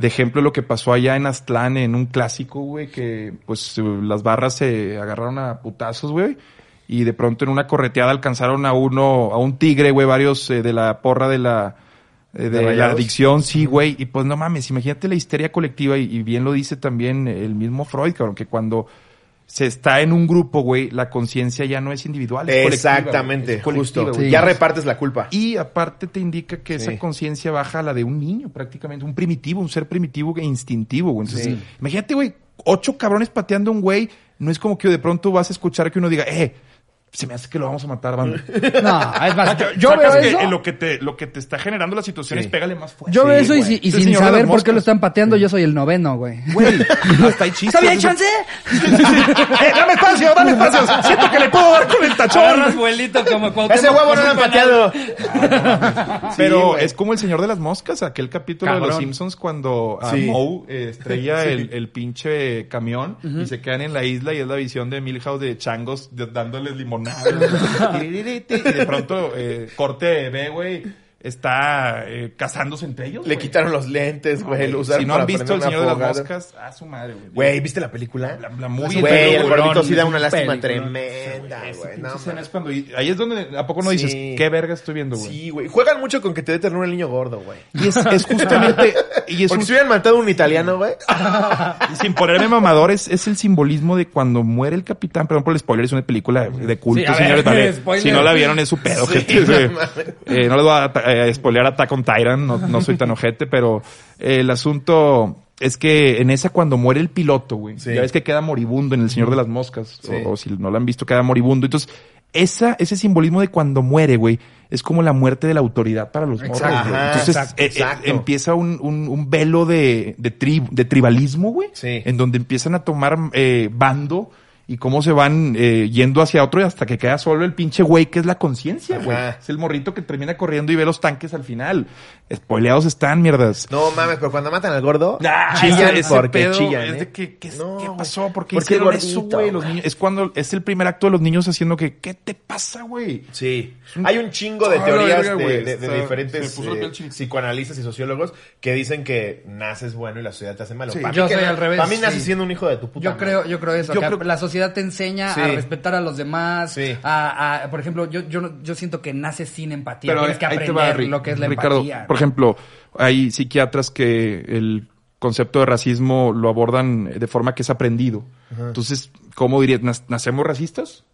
de ejemplo lo que pasó allá en Aztlán en un clásico, güey, que pues eh, las barras se agarraron a putazos, güey. Y de pronto en una correteada alcanzaron a uno, a un tigre, güey, varios eh, de la porra de la, eh, de, ¿De la adicción, sí, güey. Y pues no mames, imagínate la histeria colectiva, y, y bien lo dice también el mismo Freud, cabrón, que cuando se está en un grupo, güey, la conciencia ya no es individual, es Exactamente, es justo. Sí. Ya repartes la culpa. Y aparte te indica que Sí. esa conciencia baja a la de un niño, prácticamente, un primitivo, un ser primitivo e instintivo, güey. Entonces, Sí. imagínate, güey, ocho cabrones pateando a un güey, no es como que de pronto vas a escuchar que uno diga, eh, se me hace que lo vamos a matar, banda. No, es más, yo, veo que eso. lo que te, lo que te está generando la situación Sí. es pégale más fuerte. Yo veo Sí, eso y, sin saber por qué lo están pateando, yo soy el noveno, güey. Güey, hasta chistes. ¿Sabía chance? ¡Eh, dame espacio, dame espacio! Siento que le puedo dar con el tachón. vuelito como Ese huevo no lo han pateado. Pero es como el señor de las moscas, aquel capítulo de los Simpsons cuando a Sí. Moe eh, estrella el, el pinche camión y se quedan en la isla y es la visión de Milhouse de changos de- dándoles y de pronto eh, corte B, güey. Está eh, casándose entre ellos. Le güey. quitaron los lentes, güey. lo usaron Si no han visto El Señor de las. Moscas, a su madre, güey. Güey, ¿viste la película? La, la movie Güey, el gordito sí da una un lástima tremenda, güey. pinche No, es cuando, ahí es donde a poco no dices, Sí. ¿qué verga estoy viendo, güey? Sí, güey. Juegan mucho con que te dé ternura el niño gordo, güey. Y es, es justamente, y es Porque un- si hubieran matado a un italiano, güey. y sin ponerme mamador, es, es el simbolismo de cuando muere el capitán. Perdón por el spoiler, es una película de, culto, Sí, ver, señores. Si no la vieron, es su pedo. Eh, no les voy a eh, spoilear Attack on Titan, no, no soy tan ojete, pero eh, el asunto es que en esa cuando muere el piloto, güey, Sí. ya ves que queda moribundo en El Señor de las Moscas, Sí. o, o si no lo han visto, queda moribundo. Entonces, esa, ese simbolismo de cuando muere, güey, es como la muerte de la autoridad para los morros, Entonces, exacto, eh, eh, exacto. empieza un, un, un velo de, de, tri- de tribalismo, güey, Sí. en donde empiezan a tomar bando y cómo se van eh, yendo hacia otro y hasta que queda solo el pinche güey que es la conciencia, güey. Es el morrito que termina corriendo y ve los tanques al final. Spoileados están, mierdas. No mames, pero cuando matan al gordo, Ah, chillan ese- porque pedo chillan, Es ¿eh? de que, ¿qué, No, qué pasó? ¿Por qué Porque hicieron eso, güey? Los güey. niños- Es cuando es el primer acto de los niños haciendo que, ¿qué te pasa, güey? Sí. Hay un chingo de teorías verga, de, diferentes eh, psicoanalistas y sociólogos que dicen que naces bueno y la sociedad te hace malo. Sí. Yo que soy al revés, Para mí naces siendo un hijo de tu puta Yo creo, yo creo eso. Yo que creo- la sociedad te enseña Sí. a respetar a los demás. Sí. A, a- por ejemplo, yo, yo, no- yo siento que naces sin empatía. Pero Tienes que aprender va, lo que es la Ricardo, empatía. por ejemplo, hay psiquiatras que el concepto de racismo lo abordan de forma que es aprendido. Entonces, ¿cómo dirías? ¿Nas- ¿Nacemos racistas?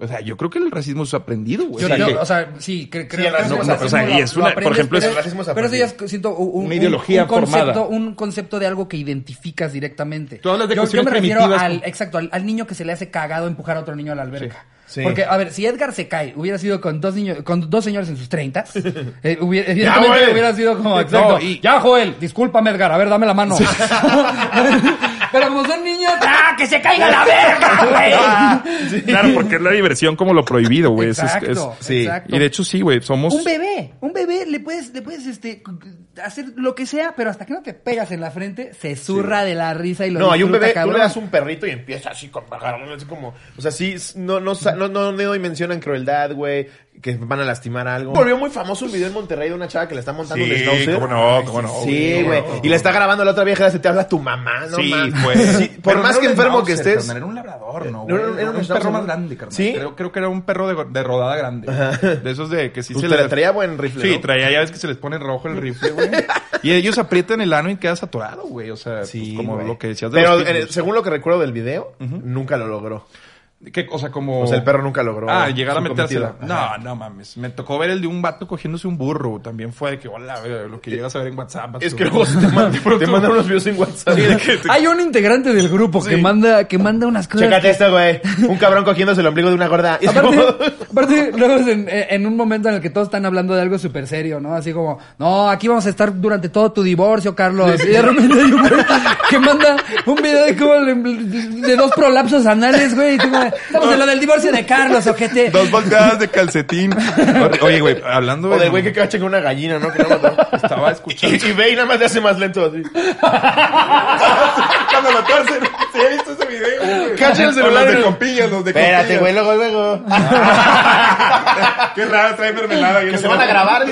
O sea, yo creo que el racismo es aprendido, güey. Yo- o sea, que- o sea, sí, cre- creo, que es el aprendido. racismo O sea, y es una- por ejemplo, pero- el racismo es Pero eso ya es, aprendido. siento un, Una un- ideología un concepto, formada. un concepto de algo que identificas directamente. Tú hablas de yo, me refiero al, exacto, al, al niño que se le hace cagado empujar a otro niño a la alberca. Sí. Porque, a ver, si Edgar se cae, hubiera sido con dos niños, con dos señores en sus treintas, eh, hubiera, evidentemente Joel. hubiera sido como, exacto, No, y- ya Joel, discúlpame Edgar, a ver, dame la mano. Pero como son niños, ¡ah, que se caiga la verga, güey! Claro, porque es la diversión como lo prohibido, güey. Es- Exacto, es- sí. exacto. Y de hecho sí, güey, somos... Un bebé, un bebé le puedes, le puedes este, hacer lo que sea, pero hasta que no te pegas en la frente, se zurra de la risa y lo No, hay un bebé, tú cabrón. le das un perrito y empieza así con así como, o sea, sí, no, no, no, no, no mencionan crueldad, güey, que van a lastimar algo. Volvió muy famoso un video en Monterrey de una chava que le está montando un Sí, schnauzer. cómo no, cómo no, Sí, güey, no. Y le está grabando la otra vieja, se te habla tu mamá, no Sí, pues. Sí, por Pero más no que enfermo que estés. carnal, Era un labrador, ¿no? Güey? era un- era un un Schnauzer, perro más grande, carnal. ¿Sí? Creo, creo que era un perro de, de rodada grande. De esos de que sí se la traía buen rifle, Sí, ¿no? traía, ya ves que se les pone rojo el rifle, güey. y ellos aprietan el ano y quedas atorado, güey. O sea, Sí, pues, como güey. lo que decías de Pero los eh, según lo que recuerdo del video, nunca lo logró. ¿Qué? O sea, como... O sea, el perro nunca logró. Ah, llegar a. Ajá. No, no mames. Me tocó ver el de un vato cogiéndose un burro. También fue de que, hola, güey, lo que llegas a ver en WhatsApp. Es que luego te mandan, te mandan unos videos en WhatsApp. Sí, de que te- Hay un integrante del grupo que manda, que manda unas cosas. Chécate que- esto, güey. Un cabrón cogiéndose el ombligo de una gorda. Aparte, luego es en, en un momento en el que todos están hablando de algo súper serio, ¿no? Así como, no, aquí vamos a estar durante todo tu divorcio, Carlos. Y de repente hay un güey que manda un video de como le- de dos prolapsos anales, güey. y Estamos en lo del divorcio de Carlos, ojete. Dos volteadas de calcetín. Oye, güey, hablando O de... del güey que cacha con una gallina, ¿no? Que no. Estaba escuchando. Y, y ve y nada más le hace más lento así. Cuando lo torcen. Sí, he visto ese video. Cacha el O celular. Los de compillas, los de Espérate, compillas. güey, luego, luego. Qué raro, trae mermelada. Que se van a grabar.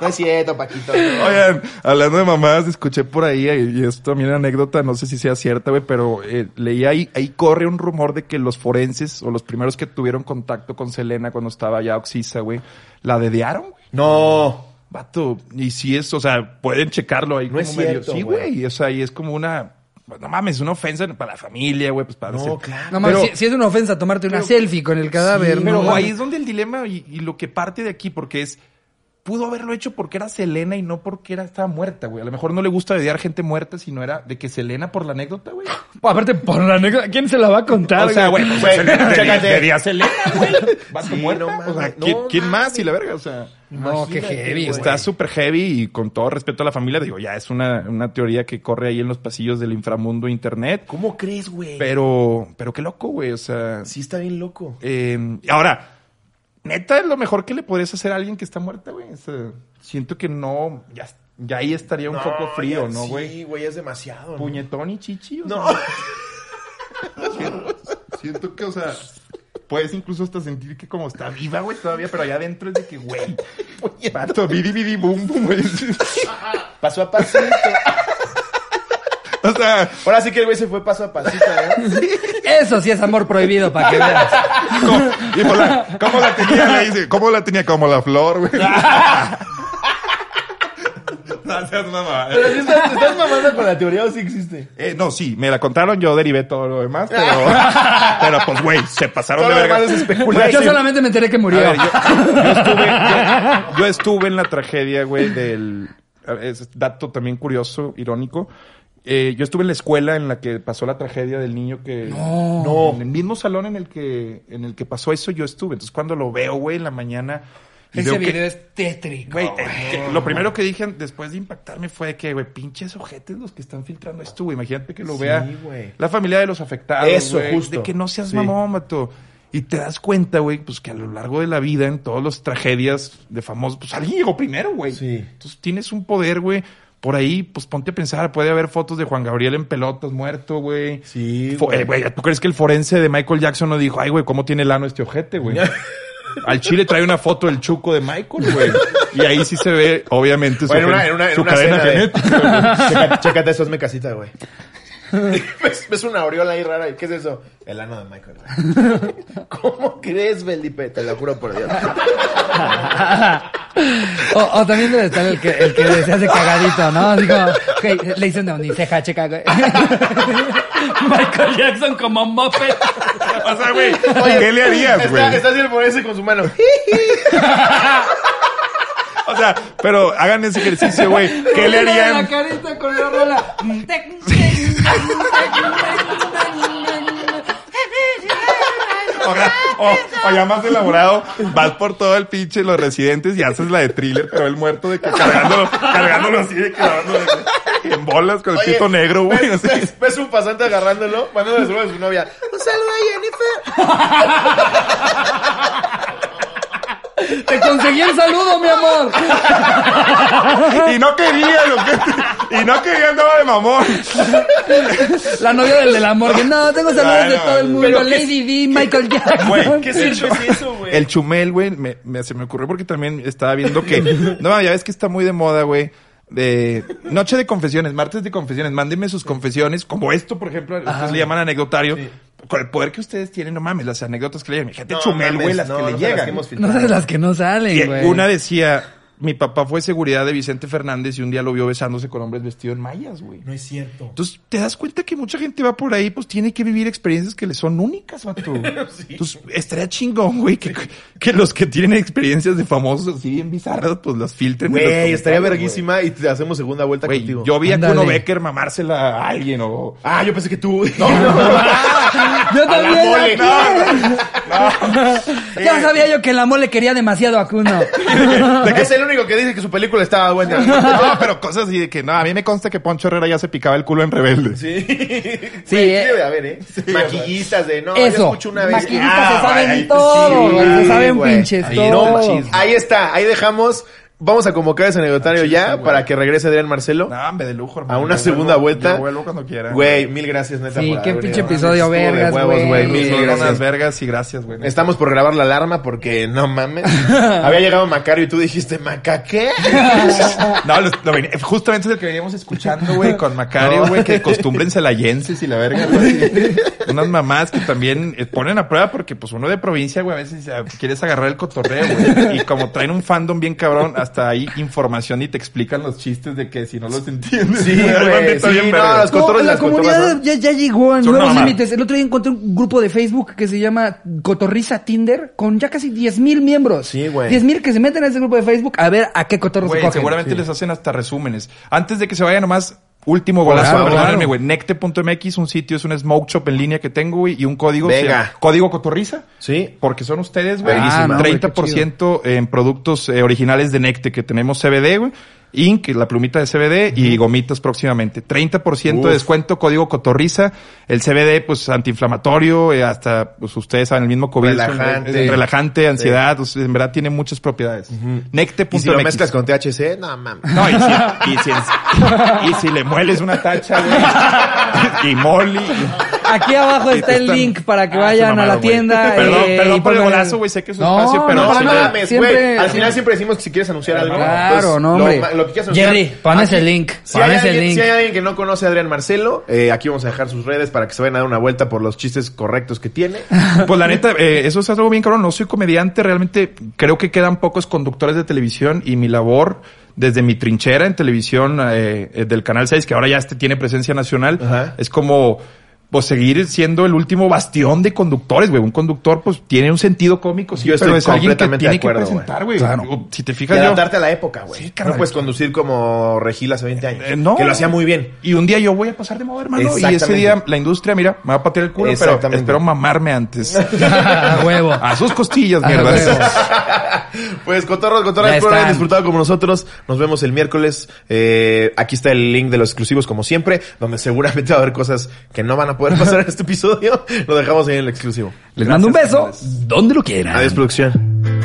No es cierto, Paquito. Oigan, hablando de mamás, escuché por ahí, y esto también es anécdota, no sé si sea cierta, güey, pero eh, leí ahí, ahí corre un rumor de que los forenses, o los primeros que tuvieron contacto con Selena cuando estaba ya oxisa, güey, la dedearon, güey. No. Vato, y si es, o sea, pueden checarlo ahí No como es medio. cierto, Sí, güey. o sea, y es como una, no mames, una ofensa para la familia, güey, pues para No, claro. No mames, Pero- si, si es una ofensa tomarte una selfie con el cadáver, Sí, ¿no? pero ahí es donde el dilema y, y lo que parte de aquí, porque es, pudo haberlo hecho porque era Selena y no porque era, estaba muerta, güey. A lo mejor no le gusta dediar gente muerta, sino era de que Selena por la anécdota, güey. Aparte, por la anécdota, ¿quién se la va a contar? O sea, güey, Güey, Selena, güey. Vato Sí, muerta. no mames, o sea, no ¿quién, más? Y la verga, o sea. No, qué heavy, güey. Está súper heavy y con todo respeto a la familia, digo, ya es una, una teoría que corre ahí en los pasillos del inframundo internet. ¿Cómo crees, güey? Pero, pero qué loco, güey. O sea, Sí está bien loco. Eh, ahora, neta es lo mejor que le podrías hacer a alguien que está muerta, güey. O sea, siento que no, ya, ya ahí estaría un No, poco frío, ya- ¿no, Sí, güey? güey, es demasiado. ¿no? Puñetón y chichi. o No. sea, siento, siento que, o sea, puedes incluso hasta sentir que como está viva, güey, todavía, pero allá adentro es de que, güey, pato, bidi, bidi, boom, boom, güey. Paso a pasito. O sea, Ahora sí que el güey se fue paso a pasito, ¿eh? Eso sí es amor prohibido, para que veas. ¿cómo, y por la- ¿cómo la tenía? Le dice, ¿cómo la tenía? Como la flor, güey. No seas mamá. Pero si estás, ¿te estás mamando con la teoría o sí existe? Eh, no, sí, me la contaron, yo derivé todo lo demás, pero, pero pues, güey, se pasaron Todo de verga. Yo solamente me enteré que murió. Ver, yo, yo estuve, yo, yo estuve en la tragedia, güey, del... Es dato también curioso, irónico. Eh, yo estuve en la escuela en la que pasó la tragedia del niño que... No. En el mismo salón en el que, en el que pasó eso yo estuve. Entonces cuando lo veo, güey, en la mañana... y Ese que- video es tétrico. Güey, eh, lo primero que dije después de impactarme fue que, güey, pinches ojetes los que están filtrando esto, güey. Imagínate que lo Sí, vea la familia de los afectados. Eso, justo. De que no seas Sí. mamón, mato. Y te das cuenta, güey, pues que a lo largo de la vida, en todas las tragedias de famosos, pues alguien llegó primero, güey. Sí. Entonces tienes un poder, güey. Por ahí, pues ponte a pensar, puede haber fotos de Juan Gabriel en pelotas muerto, güey. Sí, güey. eh, güey. ¿Tú crees que el forense de Michael Jackson no dijo, ay, güey, cómo tiene el ano este ojete, güey? Al chile trae una foto del chuco de Michael, güey. Y ahí sí se ve, obviamente, su, Bueno, en una, gen- en una, en su una cadena de- genética. Checa- Chécate eso, hazme casita, güey. ¿Ves, ves una aureola ahí rara. ¿Y ¿Qué es eso? El ano de Michael. ¿Cómo crees, Felipe? Te lo juro por Dios. O, o también debe estar el que, el que se hace cagadito, ¿no? Así como, le dicen de uniceja, checa, güey. Michael Jackson como Muppet. O sea, güey, ¿qué le harías, güey? Está, está así el forense con su mano. O sea, pero hagan ese ejercicio, güey. ¿Qué le La harían? carita con la rola. O, o, ya más elaborado, vas por todo el pinche los residentes y haces la de thriller, pero el muerto de que cargándolo, cargándolo así de que dándole en bolas con el Oye, pito negro, güey. ¿ves, así. ves- ves un pasante agarrándolo, mandándole saludos a su novia. Un saludo a Jennifer. Te conseguí el saludo, mi amor. Y no quería lo que, y no quería andaba de mamón. La novia del de la morgue. No, tengo saludos Ay, de no, todo el mundo. pero ¿qué- Lady D, Michael Jackson. Güey, ¿Qué sirve es eso, güey? El chumel, güey, me, me- se me ocurrió porque también estaba viendo que... No, ya ves que está muy de moda, güey. De noche de confesiones, martes de confesiones. Mándenme sus confesiones, como esto, por ejemplo, ustedes le llaman anecdotario. Con el poder que ustedes tienen, no mames, las anécdotas que le llegan. Gente No chumel, güey, las no, que no le las llegan. que hemos No sé las que no salen, güey. una decía, mi papá fue seguridad de Vicente Fernández y un día lo vio besándose con hombres vestidos en mayas, güey. No es cierto. Entonces, te das cuenta que mucha gente va por ahí, pues tiene que vivir experiencias que le son únicas, vato. Entonces, estaría chingón, güey, que, que los que tienen experiencias de famosos así bien bizarras, pues las filtren. Güey, estaría verguísima y te hacemos segunda vuelta Güey, contigo. yo vi a. Kuno Becker mamársela a alguien o... Ah, yo pensé que tú. Yo también. Ya sabía yo que la mole quería demasiado a Kuno. es el único que dice que su película estaba buena. No, pero cosas así de que no, a mí me consta que Poncho Herrera ya se picaba el culo en Rebelde. Sí. Sí, eh. debe haber, ¿eh? Maquillistas de, no, yo Eso. escucho una vez. Maquillistas Ah, se saben güey, todo, sí, güey. Se saben pinches Ahí, todo. no. Ahí está, ahí dejamos. Vamos a convocar ese anecdotario ya para que regrese Adrián Marcelo. No, hombre, de lujo, hermano. A una Yo segunda vuelvo- vuelta. Yo vuelvo cuando quiera. Güey, mil gracias, neta. Sí, por qué pinche episodio vergas, güey. Mil gracias. vergas y gracias, güey. Estamos por grabar la alarma porque no mames. Había llegado Macario y tú dijiste, ¿Maca qué? No, lo- lo veni- justamente es el que veníamos escuchando, güey, con Macario, güey, que costúmbrense layenses y la verga, güey. Unas mamás que también eh, ponen a prueba porque, pues, uno de provincia, güey, a veces quieres agarrar el cotorreo, güey. Y como traen un fandom bien cabrón, hasta ahí información y te explican los chistes de que si no los entiendes. Sí, Hay güey, sí, bien no, los cotorros la las comunidad cotorras, ¿no? ya, ya llegó a nuevos límites. El otro día encontré un grupo de Facebook que se llama Cotorriza Tinder con ya casi 10 mil miembros. Sí, güey. 10 mil que se meten a ese grupo de Facebook a ver a qué cotorros se Güey, cogen. seguramente les hacen hasta resúmenes. Antes de que se vaya nomás, último golazo, Claro, perdónenme, claro. güey. Necte.mx, un sitio, es un smoke shop en línea que tengo, güey, y un código. Venga. se Código Cotorriza. Sí. Porque son ustedes, güey. Ah, no, güey, qué 30% en productos eh, originales de Necte, que tenemos CBD, güey. Ink, la plumita de CBD y gomitas próximamente. 30% Uf. de descuento, código Cotorriza. El CBD, pues, antiinflamatorio, eh, hasta, pues, ustedes saben, el mismo COVID. es un- Relajante. relajante, ansiedad, en verdad tiene muchas propiedades. Necte.mx. Y si lo mezclas con THC, no mames. No, y si, y si, y si le mueles una tacha, güey, y molly. Aquí abajo está el link para que Ah, vayan a la tienda. Perdón, eh, perdón por el golazo, güey. Sé que es un No, espacio, pero. no, mames, güey. Al final siempre decimos que si quieres anunciar algo. Claro, pues, no, hombre. Lo, lo que quieras anunciar. Jerry, pones Aquí- el link, Si hay, alguien, link. si hay alguien que no conoce a Adrián Marcelo, eh, aquí vamos a dejar sus redes para que se vayan a dar una vuelta por los chistes correctos que tiene. Pues la neta, eh, eso es algo bien cabrón. No soy comediante, realmente creo que quedan pocos conductores de televisión y mi labor desde mi trinchera en televisión eh, eh, del Canal 6, que ahora ya este tiene presencia nacional, Ajá. es como pues seguir siendo el último bastión de conductores, güey. Un conductor pues tiene un sentido cómico, sí, Yo estoy pero es alguien que completamente tiene de acuerdo, que presentar, güey. Claro. Si te Y fijas yo... adaptarte a la época, güey. Sí, no puedes conducir como Regil hace 20 años. Eh, no. Que lo hacía muy bien. Y un día yo voy a pasar de moda, hermano. Y ese día la industria, mira, me va a patear el culo, pero espero mamarme antes. A huevo. A sus costillas, mierda. Pues cotorros, cotorros, espero hayan disfrutado como nosotros. Nos vemos el miércoles. Eh, aquí está el link de los exclusivos como siempre, donde seguramente va a haber cosas que no van a poder pasar este episodio. Lo dejamos ahí en el exclusivo. Les mando un beso donde lo quieran. Adiós, producción.